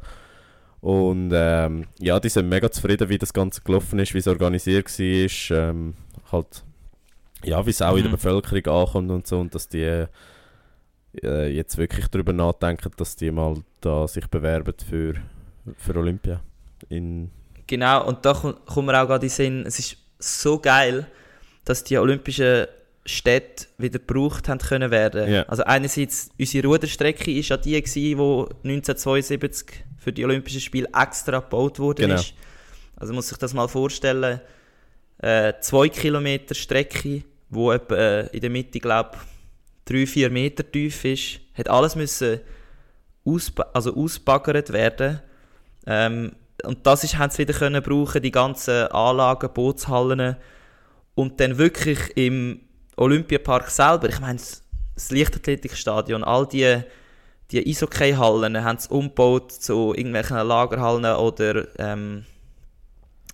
Und ähm, ja, die sind mega zufrieden, wie das Ganze gelaufen ist, wie es organisiert war. Ähm, halt, ja, wie es auch in der Mhm. Bevölkerung ankommt und so. Und dass die äh, jetzt wirklich darüber nachdenken, dass die mal da sich bewerben für, für Olympia. In, Genau, und da kommt kommt mir auch gerade in den Sinn, es ist so geil, dass die olympischen Städte wieder gebraucht haben können werden. Ja. Also einerseits, unsere Ruderstrecke ist ja die gewesen, die 1972 für die Olympischen Spiele extra gebaut worden Genau. ist. Also muss sich das mal vorstellen, äh, zwei Kilometer Strecke, wo etwa äh, in der Mitte, glaube drei, vier Meter tief ist, hat alles müssen ausba also ausbaggert werden. Ähm, und das ist, haben sie wieder können brauchen, die ganzen Anlagen, Bootshallen und dann wirklich im Olympiapark selber, ich meine, das- Leichtathletikstadion, all die, die Eishockey-Hallen haben sie umgebaut zu irgendwelchen Lagerhallen oder, ähm,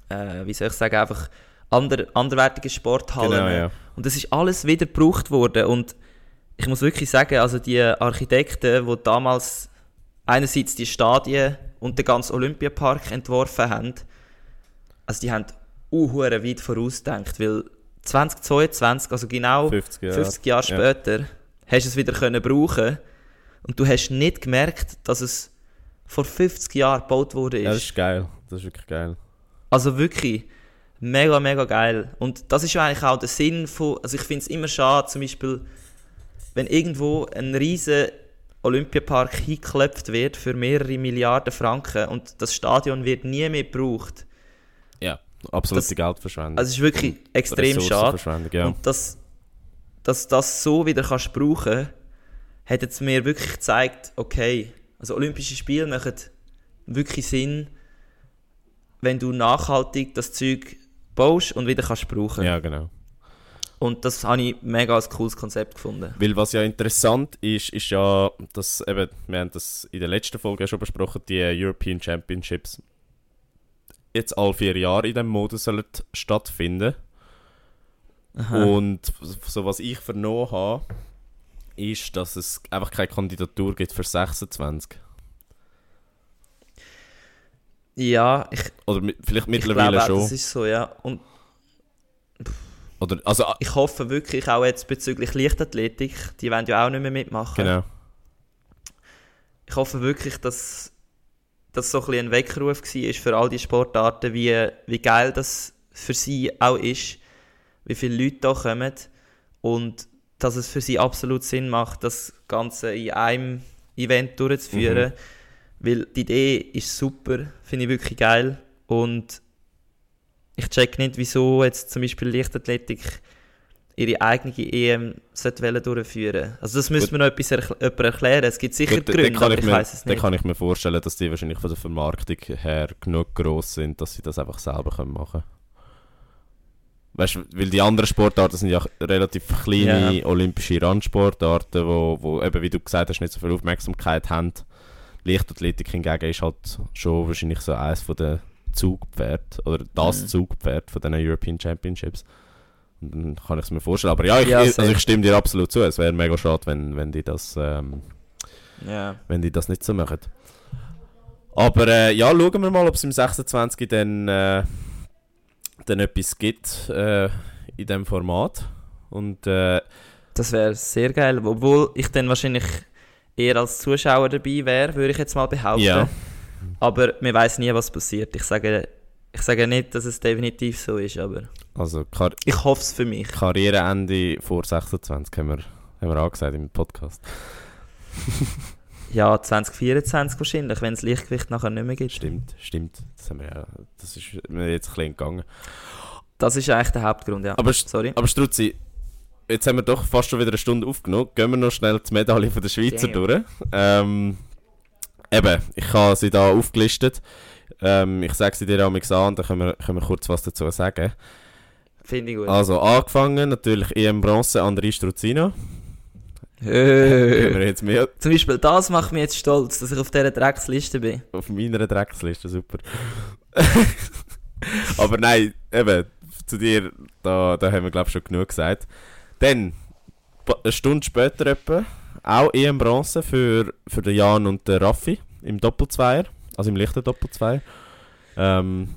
äh, wie soll ich sagen, einfach ander, anderwertige Sporthallen. genau, ja. Und das ist alles wieder gebraucht worden. Und ich muss wirklich sagen, also die Architekten, die damals einerseits die Stadien und den ganzen Olympiapark entworfen haben, also die haben unhure weit vorausgedacht, weil 2022, also genau 50 Jahre. 50 Jahre Ja. später, hast du es wieder können brauchen und du hast nicht gemerkt, dass es vor 50 Jahren gebaut wurde. Ja, das ist geil. Das ist wirklich geil. Also wirklich mega, mega geil. Und das ist ja eigentlich auch der Sinn von, also ich finde es immer schade, zum Beispiel, wenn irgendwo ein riesen Olympiapark hingeklopft wird für mehrere Milliarden Franken und das Stadion wird nie mehr gebraucht. Absolute Das- Geldverschwendung. Also es ist wirklich extrem schade. Ja. Und dass, dass das so wieder kannst brauchen, hat jetzt mir wirklich gezeigt, okay, also Olympische Spiele machen wirklich Sinn, wenn du nachhaltig das Zeug baust und wieder kannst brauchen. ja, genau. Und das habe ich mega als cooles Konzept gefunden. Weil was ja interessant ist, ist ja, dass eben, wir haben das in der letzten Folge schon besprochen, die European Championships jetzt alle vier Jahre in diesem Modus stattfinden. Aha. Und so was ich vernommen habe, ist, dass es einfach keine Kandidatur gibt für 26. Ja, ich, Oder mi- vielleicht ich mittlerweile glaube auch, schon. das ist so, ja. Und Oder, also, ich hoffe wirklich auch jetzt bezüglich Leichtathletik, die wollen ja auch nicht mehr mitmachen. genau. ich hoffe wirklich, dass das so ein, bisschen ein Weckruf war für all die Sportarten, wie, wie geil das für sie auch ist, wie viele Leute da kommen und dass es für sie absolut Sinn macht, das Ganze in einem Event durchzuführen. Weil die Idee ist super, finde ich wirklich geil und ich check nicht, wieso jetzt zum Beispiel Leichtathletik ihre eigene EM durchführen Also das müsste mir noch etwas erkl jemand erklären. Es gibt sicher Gut, dann Gründe, aber ich ich, weiß es Dann nicht. kann ich mir vorstellen, dass die wahrscheinlich von der Vermarktung her genug gross sind, dass sie das einfach selber können machen können. Weißt weil die anderen Sportarten sind ja relativ kleine Ja. olympische Randsportarten, wo, wo eben, wie du gesagt hast, nicht so viel Aufmerksamkeit haben. Leichtathletik hingegen ist halt schon wahrscheinlich so eines von den Zugpferd oder das Mhm. Zugpferd von den European Championships. Dann kann ich es mir vorstellen. Aber ja, ich, Ja, also ich stimme dir absolut zu. Es wäre mega schade, wenn, wenn die das ähm, Ja. wenn die das nicht so machen. Aber äh, ja, schauen wir mal, ob es im 26. dann, äh, dann etwas gibt äh, in diesem Format. Und äh, Das wäre sehr geil. Obwohl ich dann wahrscheinlich eher als Zuschauer dabei wäre, würde ich jetzt mal behaupten. Ja. Aber man weiß nie, was passiert. Ich sage, Ich sage nicht, dass es definitiv so ist, aber Also Kar ich hoffe es für mich. Karriereende vor 26 haben wir, haben wir angesagt im Podcast. Ja, 2024 wahrscheinlich, wenn es Lichtgewicht nachher nicht mehr gibt. Stimmt, stimmt. Das, haben wir ja, das ist mir jetzt ein bisschen entgangen. Das ist eigentlich der Hauptgrund, ja. Aber, Sorry. aber Struzzi, jetzt haben wir doch fast schon wieder eine Stunde aufgenommen. Gehen wir noch schnell die Medaille von der Schweizer Damn. durch. Ähm, eben, ich habe sie da aufgelistet. Ähm, ich sage sie dir auch an und dann können wir, können wir kurz was dazu sagen. Finde ich gut. Also angefangen natürlich EM Bronze, André Struzino. Hey. mehr Zum Beispiel das macht mich jetzt stolz, dass ich auf dieser Drecksliste bin. auf meiner Drecksliste, super. Aber nein, eben, zu dir, da, da haben wir glaube ich schon genug gesagt. Dann, eine Stunde später etwa, auch EM Bronze für, für den Jan und den Raffi im Doppelzweier, also im lichten Doppelzweier. Ähm,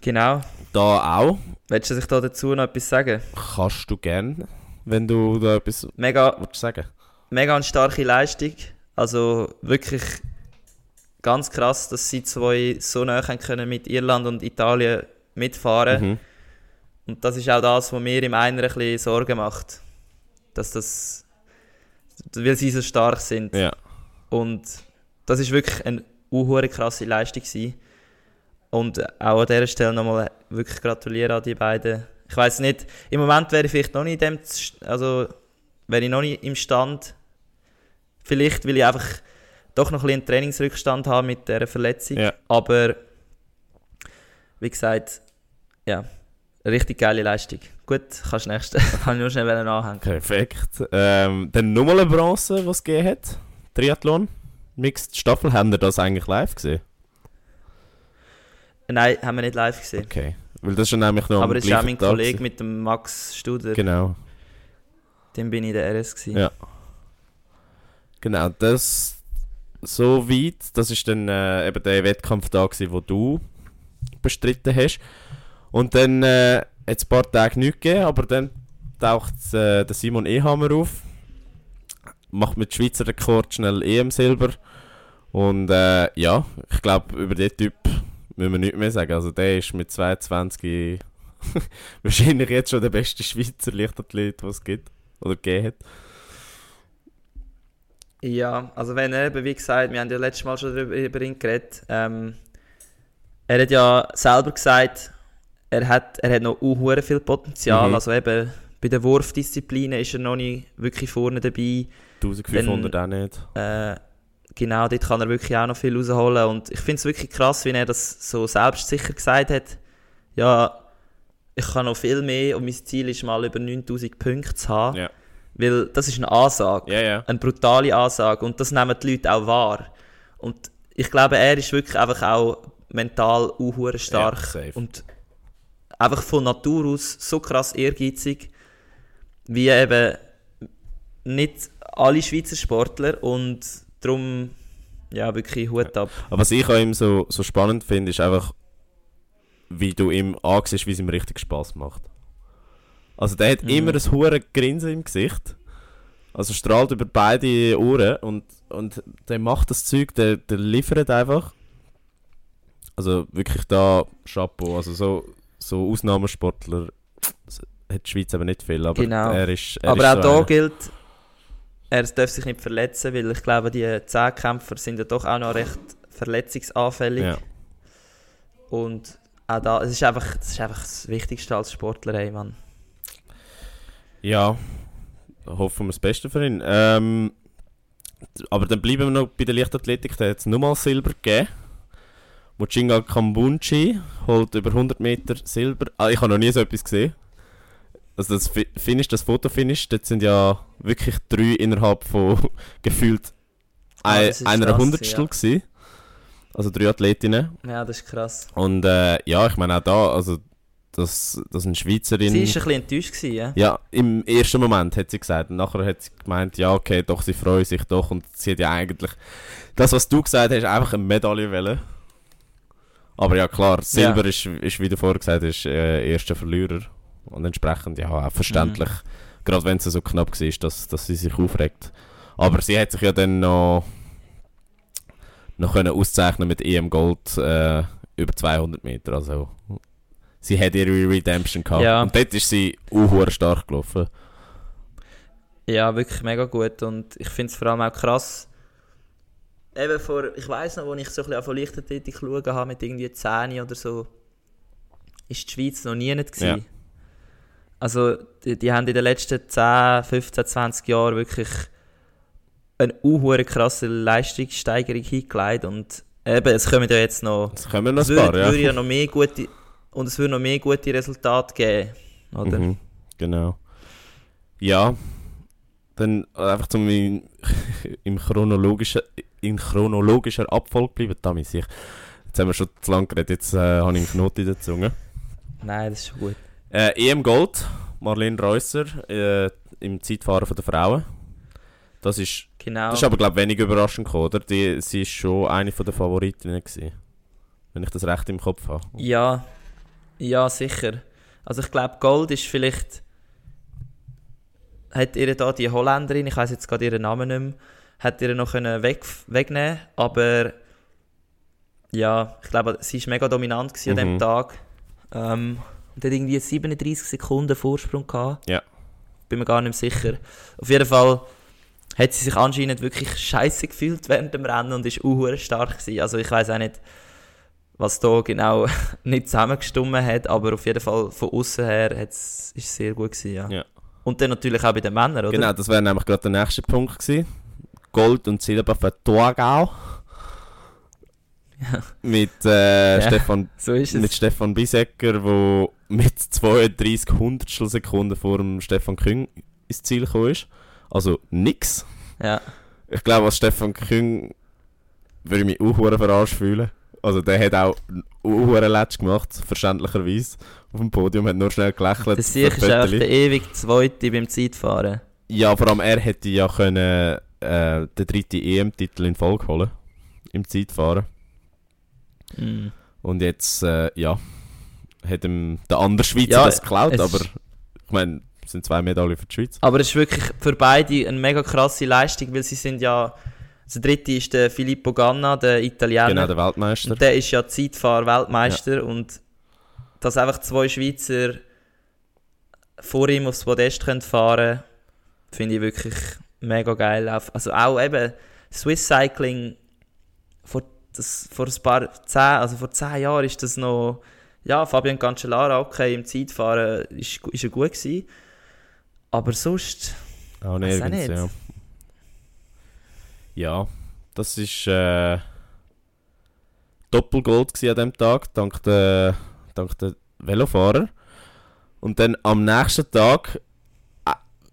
Genau. da auch, Willst du sich da dazu noch etwas sagen? kannst du gern, wenn du da etwas Mega, sagen. mega eine starke Leistung. Also wirklich ganz krass, dass sie zwei so nah können mit Irland und Italien mitfahren. Mhm. Und das ist auch das, was mir im einen ein bisschen Sorgen macht. Dass das. Weil sie so stark sind. Ja, Und das ist wirklich eine krasse Leistung gewesen. Und auch an dieser Stelle nochmal wirklich gratulieren an die beiden. Ich weiß nicht, im Moment wäre ich vielleicht noch nicht dem, also wäre ich noch nicht im Stand. Vielleicht, weil ich einfach doch noch ein bisschen einen Trainingsrückstand habe mit dieser Verletzung. Ja. Aber wie gesagt, ja, richtig geile Leistung. Gut, kannst du nächste, kann ich nur schnell anhängen. perfekt. Ähm, dann nochmal eine Bronze, was es gegeben hat. Triathlon, Mixed Staffel, haben wir das eigentlich live gesehen? Nein, haben wir nicht live gesehen. Okay, weil das ist ja nämlich noch Aber es ist auch mein Tag Kollege gewesen. mit dem Max Studer. Genau, Dem bin ich der RS gewesen. Ja. genau, das so weit, das ist dann äh, eben der Wettkampf da gewesen, wo du bestritten hast. Und dann äh, hat es ein paar Tage nichts gegeben, aber dann taucht äh, der Simon Ehammer auf, macht mit Schweizer Rekord schnell EM-Silber. Und äh, ja, ich glaube, über den Typ müssen wir nichts mehr sagen. Also der ist mit 22 wahrscheinlich jetzt schon der beste Schweizer Leichtathlet, was es gibt oder gegeben hat. Ja, also wenn er eben, wie gesagt, wir haben ja letztes Mal schon darüber, über ihn geredet, ähm, er hat ja selber gesagt, er hat, er hat noch unhure viel Potenzial, Mhm. also eben bei den Wurfdisziplinen ist er noch nicht wirklich vorne dabei, 1500 auch nicht. äh, genau, dort kann er wirklich auch noch viel rausholen. Und ich finde es wirklich krass, wie er das so selbstsicher gesagt hat, ja, ich kann noch viel mehr und mein Ziel ist mal über 9000 Punkte zu haben, Ja, weil das ist eine Ansage. Ja, ja. eine brutale Ansage. Und das nehmen die Leute auch wahr. Und ich glaube, er ist wirklich einfach auch mental unhure stark. Und einfach von Natur aus so krass ehrgeizig, wie eben nicht alle Schweizer Sportler und darum ja wirklich Hut ab. Aber was ich an ihm so, so spannend finde, ist einfach, wie du ihm ansiehst, wie es ihm richtig Spaß macht. Also der hat Mhm. immer ein hure Grinsen im Gesicht. Also strahlt über beide Ohren und, und der macht das Zeug, der, der liefert einfach. Also wirklich da Chapeau. Also so, so Ausnahmesportler hat die Schweiz aber nicht viel, aber Genau. er ist er Aber ist auch so da gilt, er darf sich nicht verletzen, weil ich glaube, die Zehnkämpfer sind ja doch auch noch recht verletzungsanfällig. Ja. Und auch da, es ist einfach, das ist einfach das Wichtigste als Sportler, ey, Mann. Ja, hoffen wir das Beste für ihn. Ähm, aber dann bleiben wir noch bei der Leichtathletik. Da hat es nochmal Silber gegeben. Mochinga Kambunchi holt über 100 Meter Silber. Ah, ich habe noch nie so etwas gesehen. Also das Fi- Finish, das Fotofinish, dort sind ja wirklich drei innerhalb von gefühlt Ah, ein, das ist einer krass, Hundertstel ja. gewesen. Also drei Athletinnen. Ja, das ist krass. Und äh, ja, ich meine auch da, also dass, dass eine Schweizerin... Sie war ein bisschen enttäuscht, gewesen, ja? Ja, im ersten Moment hat sie gesagt. Und nachher hat sie gemeint, ja, okay, doch, sie freuen sich doch. Und sie hat ja eigentlich. Das, was du gesagt hast, einfach eine Medaille wollen. Aber ja, klar, Silber ist, ist, wie du vorher gesagt hast, äh, erster Verlierer. Und entsprechend, ja, auch verständlich. Gerade wenn es so knapp war, dass, dass sie sich aufregt. Aber sie hat sich ja dann noch, noch können auszeichnen mit EM Gold äh, über 200 Meter. Also, sie hat ihre Redemption gehabt. Ja. Und dort ist sie auch stark gelaufen. Ja, wirklich mega gut. Und ich finde es vor allem auch krass. Eben vor, ich weiß noch, als ich so ein bisschen von Leichtathletik geschaut habe, mit irgendwie 10 oder so, ist die Schweiz noch nie nicht gewesen. Ja. Also, die, die haben in den letzten 10, 15, 20 Jahren wirklich eine unhure krasse Leistungssteigerung hingelegt. Und eben, es kommen ja jetzt noch. Es kommen noch Es ein paar, ja. würde ja noch mehr gute. Und es würde noch mehr gute Resultate geben. Oder? Mhm, genau. Ja, dann einfach zum in, im chronologischen, in chronologischer Abfolge bleiben. Damit ich. Jetzt haben wir schon zu lange geredet, jetzt äh, habe ich einen Knoten in der Zunge. Nein, das ist schon gut. Äh, EM Gold, Marlene Reusser äh, im Zeitfahren von der Frauen. Das ist, Genau. das ist aber glaube ich wenig überraschend gekommen, oder? Die, sie ist schon eine der Favoritinnen gewesen, wenn ich das recht im Kopf habe. Ja, ja, sicher. Also ich glaube, Gold ist vielleicht. Hat ihr da die Holländerin, ich weiß jetzt gerade ihren Namen nicht mehr, hat ihr noch können weg, wegnehmen aber ja, ich glaube, sie war mega dominant gewesen an Mhm. dem Tag. Ähm, und hat irgendwie 37 Sekunden Vorsprung gehabt. Ja. Bin mir gar nicht sicher. Auf jeden Fall hat sie sich anscheinend wirklich scheiße gefühlt während dem Rennen und ist auch stark gewesen. Also ich weiß auch nicht, was da genau nicht zusammengestummen hat, aber auf jeden Fall von außen her hat's, ist es sehr gut gewesen, ja. Ja. Und dann natürlich auch bei den Männern, oder? Genau, das wäre nämlich gerade der nächste Punkt gewesen. Gold und Silber für Torgau. Mit, äh, Ja. Stefan, So mit Stefan Bisecker, der mit 32 Hundertstel Sekunden vor dem Stefan Küng ins Ziel gekommen ist. Also nix. Ja. Ich glaube, als Stefan Küng würde ich mich auch verarscht fühlen. Also der hat auch einen Letsch gemacht, verständlicherweise. Auf dem Podium, hat nur schnell gelächelt. Der Sieg ist einfach der ewig Zweite beim Zeitfahren. Ja, vor allem er hätte ja können äh, den dritten EM-Titel in Folge holen. Im Zeitfahren. Mhm. Und jetzt, äh, ja, hat ihm der andere Schweizer Ja, das geklaut, aber ich meine, es sind zwei Medaillen für die Schweiz. Aber es ist wirklich für beide eine mega krasse Leistung, weil sie sind ja... Der dritte ist der Filippo Ganna, der Italiener. Genau, der Weltmeister. Und der ist ja Zeitfahr-Weltmeister und dass einfach zwei Schweizer vor ihm aufs Podest können fahren finde ich wirklich mega geil. Also auch eben Swiss Cycling vor, das, vor ein paar zehn, also vor zehn Jahren ist das noch ja Fabian Cancellara okay im Zeitfahren ist, ist er gut gewesen. aber sonst Auch Weiß auch nirgends, nicht. ja. Ja, das ist äh, Doppelgold an dem Tag, dank der, dank der Velofahrer. Und dann am nächsten Tag,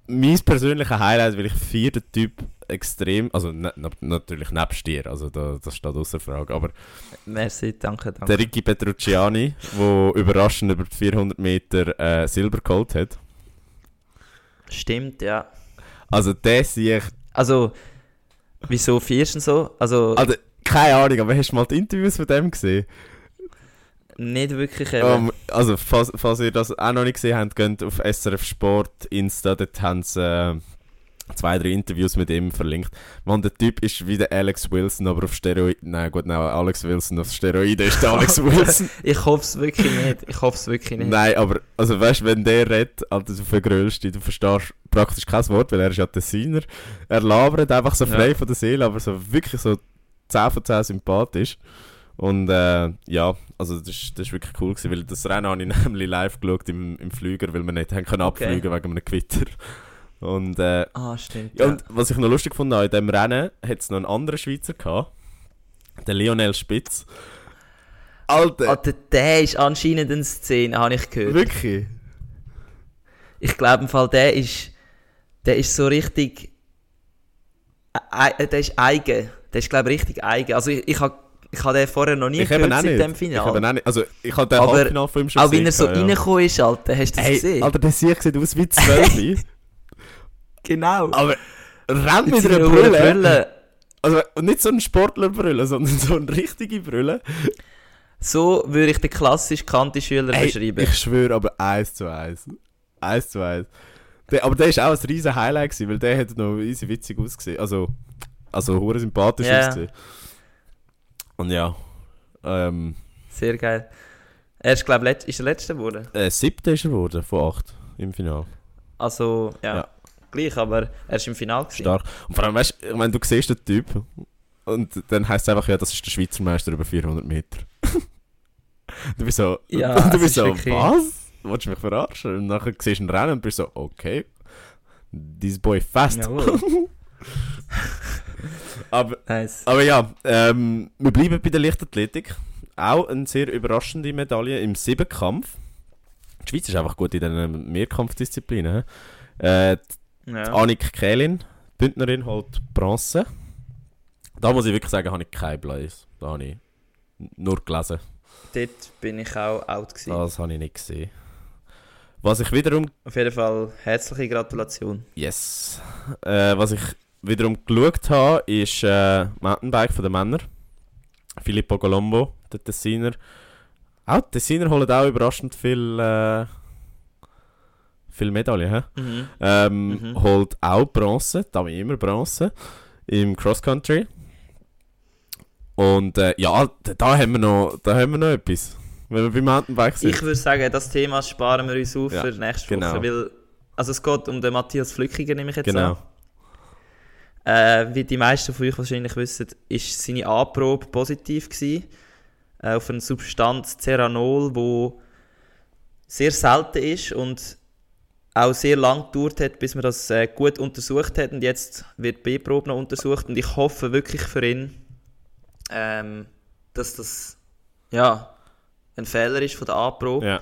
mein persönlicher Highlight, weil ich vier den Typ extrem, also na, natürlich nebst dir, also da, das steht außer Frage, aber merci danke danke der Ricky Petrucciani, der überraschend über die 400 Meter äh, Silber geholt hat. stimmt ja Also der sehe ich also wieso vierst du so also Also, keine Ahnung, aber hast du mal die Interviews von dem gesehen? Nicht wirklich eben. Ähm, also, falls, falls ihr das auch noch nicht gesehen habt, geht auf SRF Sport, Insta, dort haben sie äh, zwei, drei Interviews mit ihm verlinkt. Man, der Typ ist wie der Alex Wilson, aber auf Steroiden. Nein, gut, nein, Alex Wilson auf Steroiden ist der Alex Wilson. Ich hoffe es wirklich nicht. Ich hoffe es wirklich nicht. Nein, aber, also weißt du, wenn der redet, Alter, du vergröhlst dich, du verstehst praktisch kein Wort, weil er ist ja Tessiner. Er labert einfach so frei Ja. von der Seele, aber so wirklich so 10 von 10 sympathisch. Und äh, ja, also das, ist- das ist wirklich cool gewesen, weil das Rennen habe ich nämlich live geschaut im, im Flüger, weil wir nicht haben können Okay. abfliegen wegen einem Gewitter. Und, äh, Ah, stimmt. ja, und was ich noch lustig fand, an diesem Rennen hat es noch einen anderen Schweizer gehabt, der Lionel Spitz. Alter, Alter, der ist anscheinend eine Szene, habe ich gehört. wirklich? Ich glaube im Fall, der ist, der ist so richtig, äh, äh, der ist eigen. Der ist glaube ich richtig eigen. Also ich, ich habe ich hab den vorher noch nie Ich gehört seit dem Ich Finale. eben auch nicht. Also, ich habe den Aber ihm schon Auch wenn er so gesehen, ja. reingekommen ist, Alter, hast du das Ey, gesehen? Alter, der Sieg sieht aus wie 12. genau. aber rennt Mit mit einer Brille. Brille. Also, und nicht so eine Sportlerbrille, sondern so eine richtige Brille. So würde ich den klassischen Kanti-Schüler beschreiben. ich schwöre, aber eins zu eins. Eins zu eins. Der, aber der war auch ein riesen Highlight, gewesen, weil der hat noch easy witzig ausgesehen. Also, also hure sympathisch Ja. ausgesehen. Und ja, ähm, Sehr geil. Er ist, glaube ich, ist der Letzte geworden. Äh, siebter ist er geworden, von acht im Finale. Also, ja, Ja. gleich, aber er ist im Finale. gewesen. Stark. Und vor allem, weißt du, meine, du siehst den Typ und dann heisst es einfach, ja, das ist der Schweizer Meister über 400 Meter. du bist so, Ja, du bist ist so, wirklich- was? Du willst mich verarschen? Und nachher siehst du ihn rennen und bist so, okay, this boy fast. Aber, Nice. aber ja, ähm, wir bleiben bei der Leichtathletik. Auch eine sehr überraschende Medaille im Siebenkampf. Die Schweiz ist einfach gut in diesen Mehrkampfdisziplinen. Äh, Ja. Annik Kählin, Bündnerin, holt Bronze. Da muss ich wirklich sagen, habe ich kein Blaze. Da habe ich nur gelesen. Dort bin ich auch out gewesen. Das habe ich nicht gesehen. Was ich wiederum, Auf jeden Fall herzliche Gratulation. yes, äh, was ich wiederum geschaut habe, ist äh, Mountainbike von den Männern. Filippo Colombo, der Tessiner. Auch die Tessiner holen auch überraschend viel, äh, viel Medaillen. Mhm. Ähm, Mhm. Holt auch Bronze, da wie immer Bronze, im Cross Country. Und äh, ja, da, haben wir noch, da haben wir noch etwas. Wenn wir beim Mountainbike sind. Ich würde sagen, das Thema sparen wir uns auf Ja, für nächste genau. Woche. Weil, also es geht um den Matthias Flückiger, nehme ich jetzt Genau. an. Äh, wie die meisten von euch wahrscheinlich wissen, ist seine Anprobe positiv gewesen. Äh, auf eine Substanz Ceranol, wo sehr selten ist und auch sehr lang gedauert hat, bis man das äh, gut untersucht hat. Und jetzt wird die B-Probe noch untersucht. Und ich hoffe wirklich für ihn, ähm, dass das ja, ein Fehler ist von der A-Probe. Ja.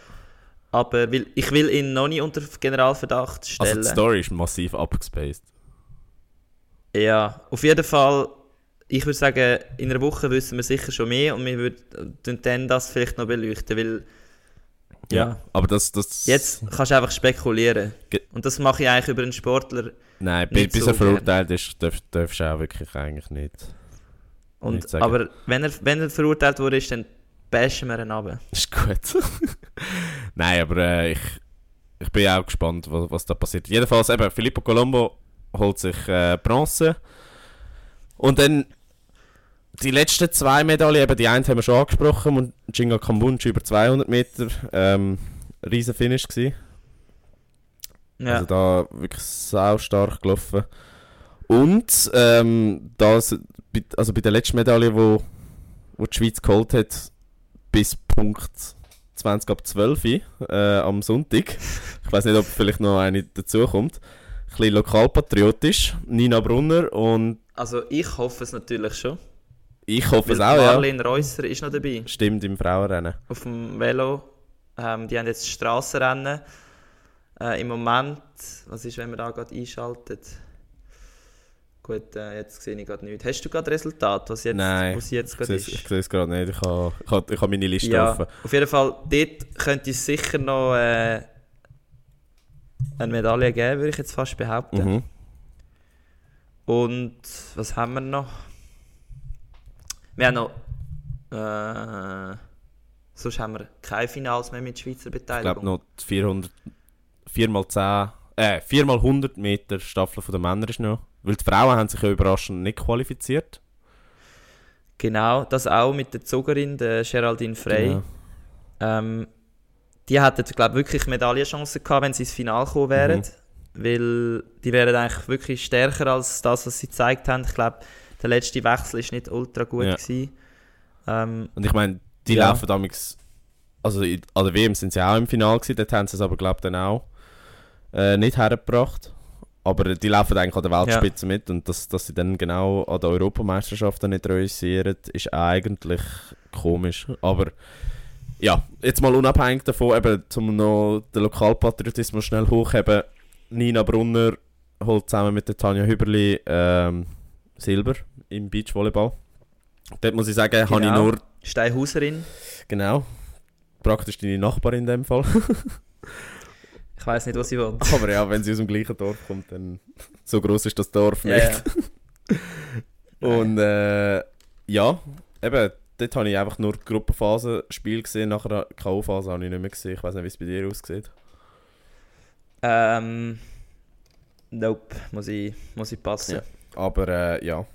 Aber will, ich will ihn noch nicht unter Generalverdacht Also stellen. die Story ist massiv abgespaced. Ja, auf jeden Fall. Ich würde sagen, in einer Woche wissen wir sicher schon mehr und wir würden dann das vielleicht noch beleuchten, weil Ja. Aber das, das... jetzt kannst du einfach spekulieren. Und das mache ich eigentlich über einen Sportler. Nein, bis so er verurteilt ist, darf, darfst du auch wirklich eigentlich nicht. Und, aber wenn er, wenn er verurteilt wurde, ist, dann bashen wir ihn ab. Ist gut. Nein, aber äh, ich, ich bin auch gespannt, was, was da passiert. Jedenfalls eben, Filippo Colombo holt sich äh, Bronze. Und dann die letzten zwei Medaillen, eben die eine haben wir schon angesprochen, und Jinga Kambunchi über 200 Meter, ähm, riesen Finish gewesen. Ja. Also da wirklich sau stark gelaufen. Und ähm, das, bei- also bei der letzten Medaille, wo, wo die Schweiz geholt hat, bis Punkt 20 ab 12 äh, am Sonntag. Ich weiß nicht, ob vielleicht noch eine dazukommt. Ein bisschen lokalpatriotisch. Nina Brunner und also ich hoffe es natürlich schon. ich hoffe es Weil auch, ja. Marlene Reusser ist noch dabei. Stimmt, im Frauenrennen. auf dem Velo. Ähm, die haben jetzt Strassenrennen. Äh, Im Moment, was ist, wenn man da gerade einschaltet? Gut, äh, jetzt sehe ich gerade nichts. Hast du gerade Resultat, was jetzt, Nein, was jetzt Ich gerade ist? ich sehe es gerade nicht. Ich habe, ich habe, ich habe meine Liste Ja, offen. auf jeden Fall, dort könnte es sicher noch äh, eine Medaille geben, würde ich jetzt fast behaupten. Mhm. Und was haben wir noch? Wir haben noch. Äh, sonst haben wir keine Finals mehr mit Schweizer Ich Beteiligung. glaube noch die 400, 4x10, äh, 4x100 Meter Staffel von den Männern ist noch. Weil die Frauen haben sich ja überraschend nicht qualifiziert. Genau, das auch mit der Zogerin, der Geraldine Frey. Genau. Ähm, die hätten, glaube ich, wirklich Medaillenchancen gehabt, wenn sie ins Finale gekommen wären. Mhm. Weil die wären eigentlich wirklich stärker als das, was sie gezeigt haben. Ich glaube, der letzte Wechsel ist nicht ultra gut. Ja. Gewesen. Ähm, Und ich meine, die Ja. laufen damals, also an der WM sind sie auch im Finale gewesen, dort haben sie es aber glaube ich dann auch äh, nicht hergebracht. Aber die laufen eigentlich an der Weltspitze mit und dass, dass sie dann genau an der Europameisterschaften nicht realisieren, ist eigentlich komisch. Aber ja, jetzt mal unabhängig davon, eben, um noch den Lokalpatriotismus schnell hochheben, Nina Brunner holt zusammen mit der Tanja Hüberli ähm, Silber im Beachvolleyball. Dort muss ich sagen, habe ich Genau. nur Steinhauserin. Genau. Praktisch deine Nachbarin in dem Fall. Ich weiß nicht, was sie will. Aber ja, wenn sie aus dem gleichen Dorf kommt, dann so groß ist das Dorf Ja, nicht. ja. Und äh, ja, eben, dort habe ich einfach nur die Gruppenphase-Spiel gesehen, nachher K.O.-Phase habe ich nicht mehr gesehen. Ich weiß nicht, wie es bei dir aussieht. Ähm, nope, muss ich, muss ich passen. Ja. Aber äh, ja,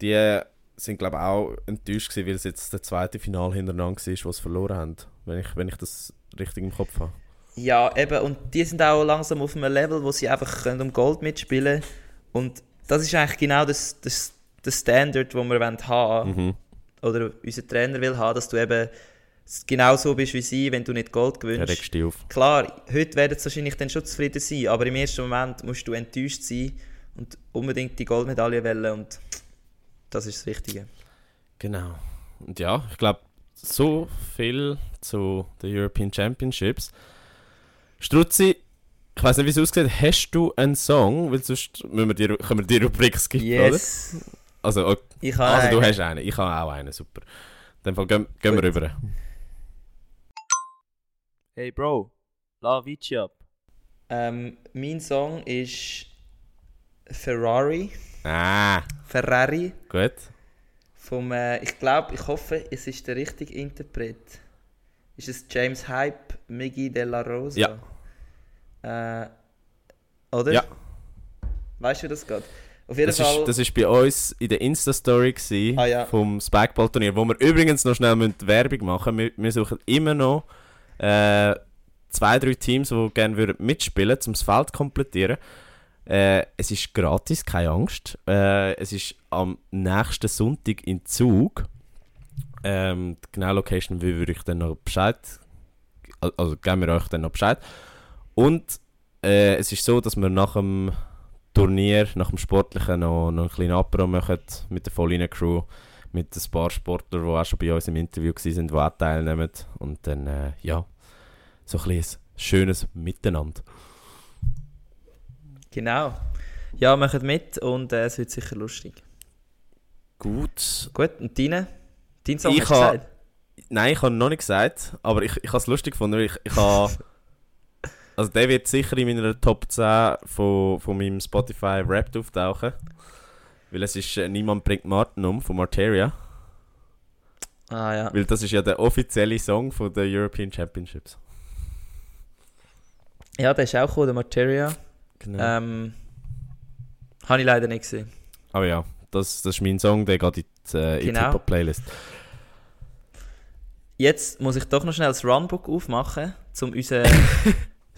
die sind glaube auch enttäuscht gewesen, weil es jetzt der zweite Final hintereinander war, wo sie verloren haben, wenn ich, wenn ich das richtig im Kopf habe. Ja, eben, und die sind auch langsam auf einem Level, wo sie einfach können um Gold mitspielen können. Und das ist eigentlich genau das, das, das Standard, das wir haben wollen. Mhm. Oder unser Trainer will haben, dass du eben genau so bist wie sie, wenn du nicht Gold Ja, gewinnst. auf. Klar, heute werden sie wahrscheinlich dann schon zufrieden sein, aber im ersten Moment musst du enttäuscht sein und unbedingt die Goldmedaille wählen und das ist das Wichtige. Genau. Und ja, ich glaube, so viel zu den European Championships. Struzzi, ich weiß nicht, wie es aussieht. Hast du einen Song? Weil sonst müssen wir die, Ru- können wir die Rubrik skippen, Yes! oder? Also, okay. Ich habe also du hast einen. Ich habe auch einen, super. In dem Fall gehen, gehen wir rüber. Hey Bro, la Vici ab. Ähm, mein Song ist Ferrari. Ah, Ferrari. gut. Vom, äh, ich glaube, ich hoffe, es ist der richtige Interpret. Ist es James Hype, Miggy de la Rosa? Ja. Äh, oder? Ja. Weißt du, wie das geht? Auf jeden Das Fall. ist, das ist bei uns in der Insta-Story Ah, ja. vom Spikeball-Turnier, wo wir übrigens noch schnell Werbung machen müssen. Wir, suchen immer noch äh, zwei, drei Teams, die gerne würden mitspielen würden, um das Feld zu komplettieren. Äh, es ist gratis, keine Angst. Äh, es ist am nächsten Sonntag in Zug. Ähm, die genaue Location würde ich dann noch Bescheid. al- Also geben wir euch dann noch Bescheid. Und äh, es ist so, dass wir nach dem Turnier, nach dem Sportlichen, noch, noch einen kleinen Apero machen mit der Vollinen-Crew, mit ein paar Sportlern, die auch schon bei uns im Interview waren, die auch teilnehmen. Und dann, äh, ja, so ein ein schönes Miteinander. Genau. Ja, macht mit und äh, es wird sicher lustig. Gut. Gut, und deine? Dein Song Ich ha- gesagt? Nein, ich habe noch nicht gesagt, aber ich, ich habe es lustig gefunden. Ich, ich habe, also der wird sicher in meiner Top 10 von, von meinem Spotify Rap auftauchen. Weil es ist äh, Niemand bringt Martin um von Marteria. Ah ja. Weil das ist ja der offizielle Song von den European Championships. Ja, der ist auch cool, der Materia. Genau. Ähm, habe ich leider nicht gesehen. Aber ja, das, das ist mein Song, der geht in die, äh, in die Genau. Hip-Hop-Playlist. Jetzt muss ich doch noch schnell das Runbook aufmachen, um unser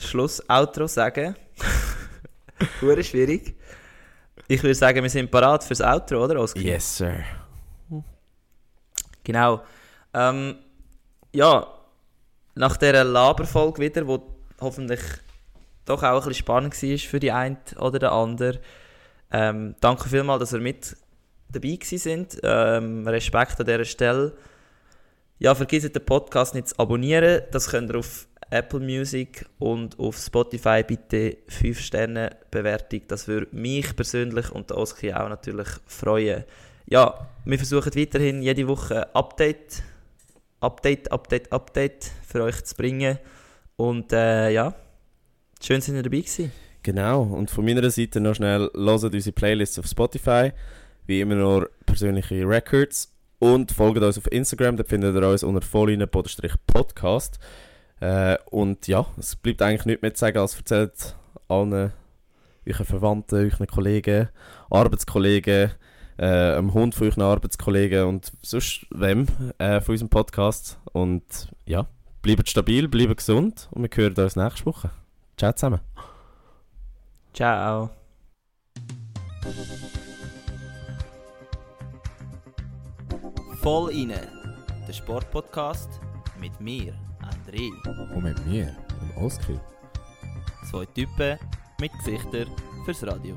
Schluss-Outro zu sagen. Hure schwierig. Ich würde sagen, wir sind parat fürs Outro, oder, Oskar? Yes, sir. Genau. Ähm, ja, nach dieser Laberfolge wieder, wo hoffentlich doch auch ein bisschen spannend war für die einen oder den anderen. Ähm, danke vielmals, dass ihr mit dabei sind. Ähm, Respekt an dieser Stelle. Ja, vergesst den Podcast nicht zu abonnieren. Das könnt ihr auf Apple Music und auf Spotify bitte 5 Sterne Bewertung. Das würde mich persönlich und Oski auch natürlich freuen. Ja, wir versuchen weiterhin jede Woche Update, Update, Update, Update für euch zu bringen. Und äh, ja, schön, sind ihr dabei gewesen. Genau, und von meiner Seite noch schnell, hört unsere Playlists auf Spotify, wie immer nur persönliche Records und folgt uns auf Instagram, da findet ihr uns unter vollinen-podcast. Äh, und ja, es bleibt eigentlich nichts mehr zu sagen, als erzählt allen euren Verwandten, euren Kollegen, Arbeitskollegen, äh, einem Hund von euren Arbeitskollegen und sonst wem äh, von unserem Podcast. Und ja, bleibt stabil, bleibt gesund und wir hören uns nächste Woche. Ciao zusammen. Ciao. Voll inne, der Sportpodcast mit mir, André. Moment, mir, Im Auskrieg? Zwei Typen mit Gesichtern fürs Radio.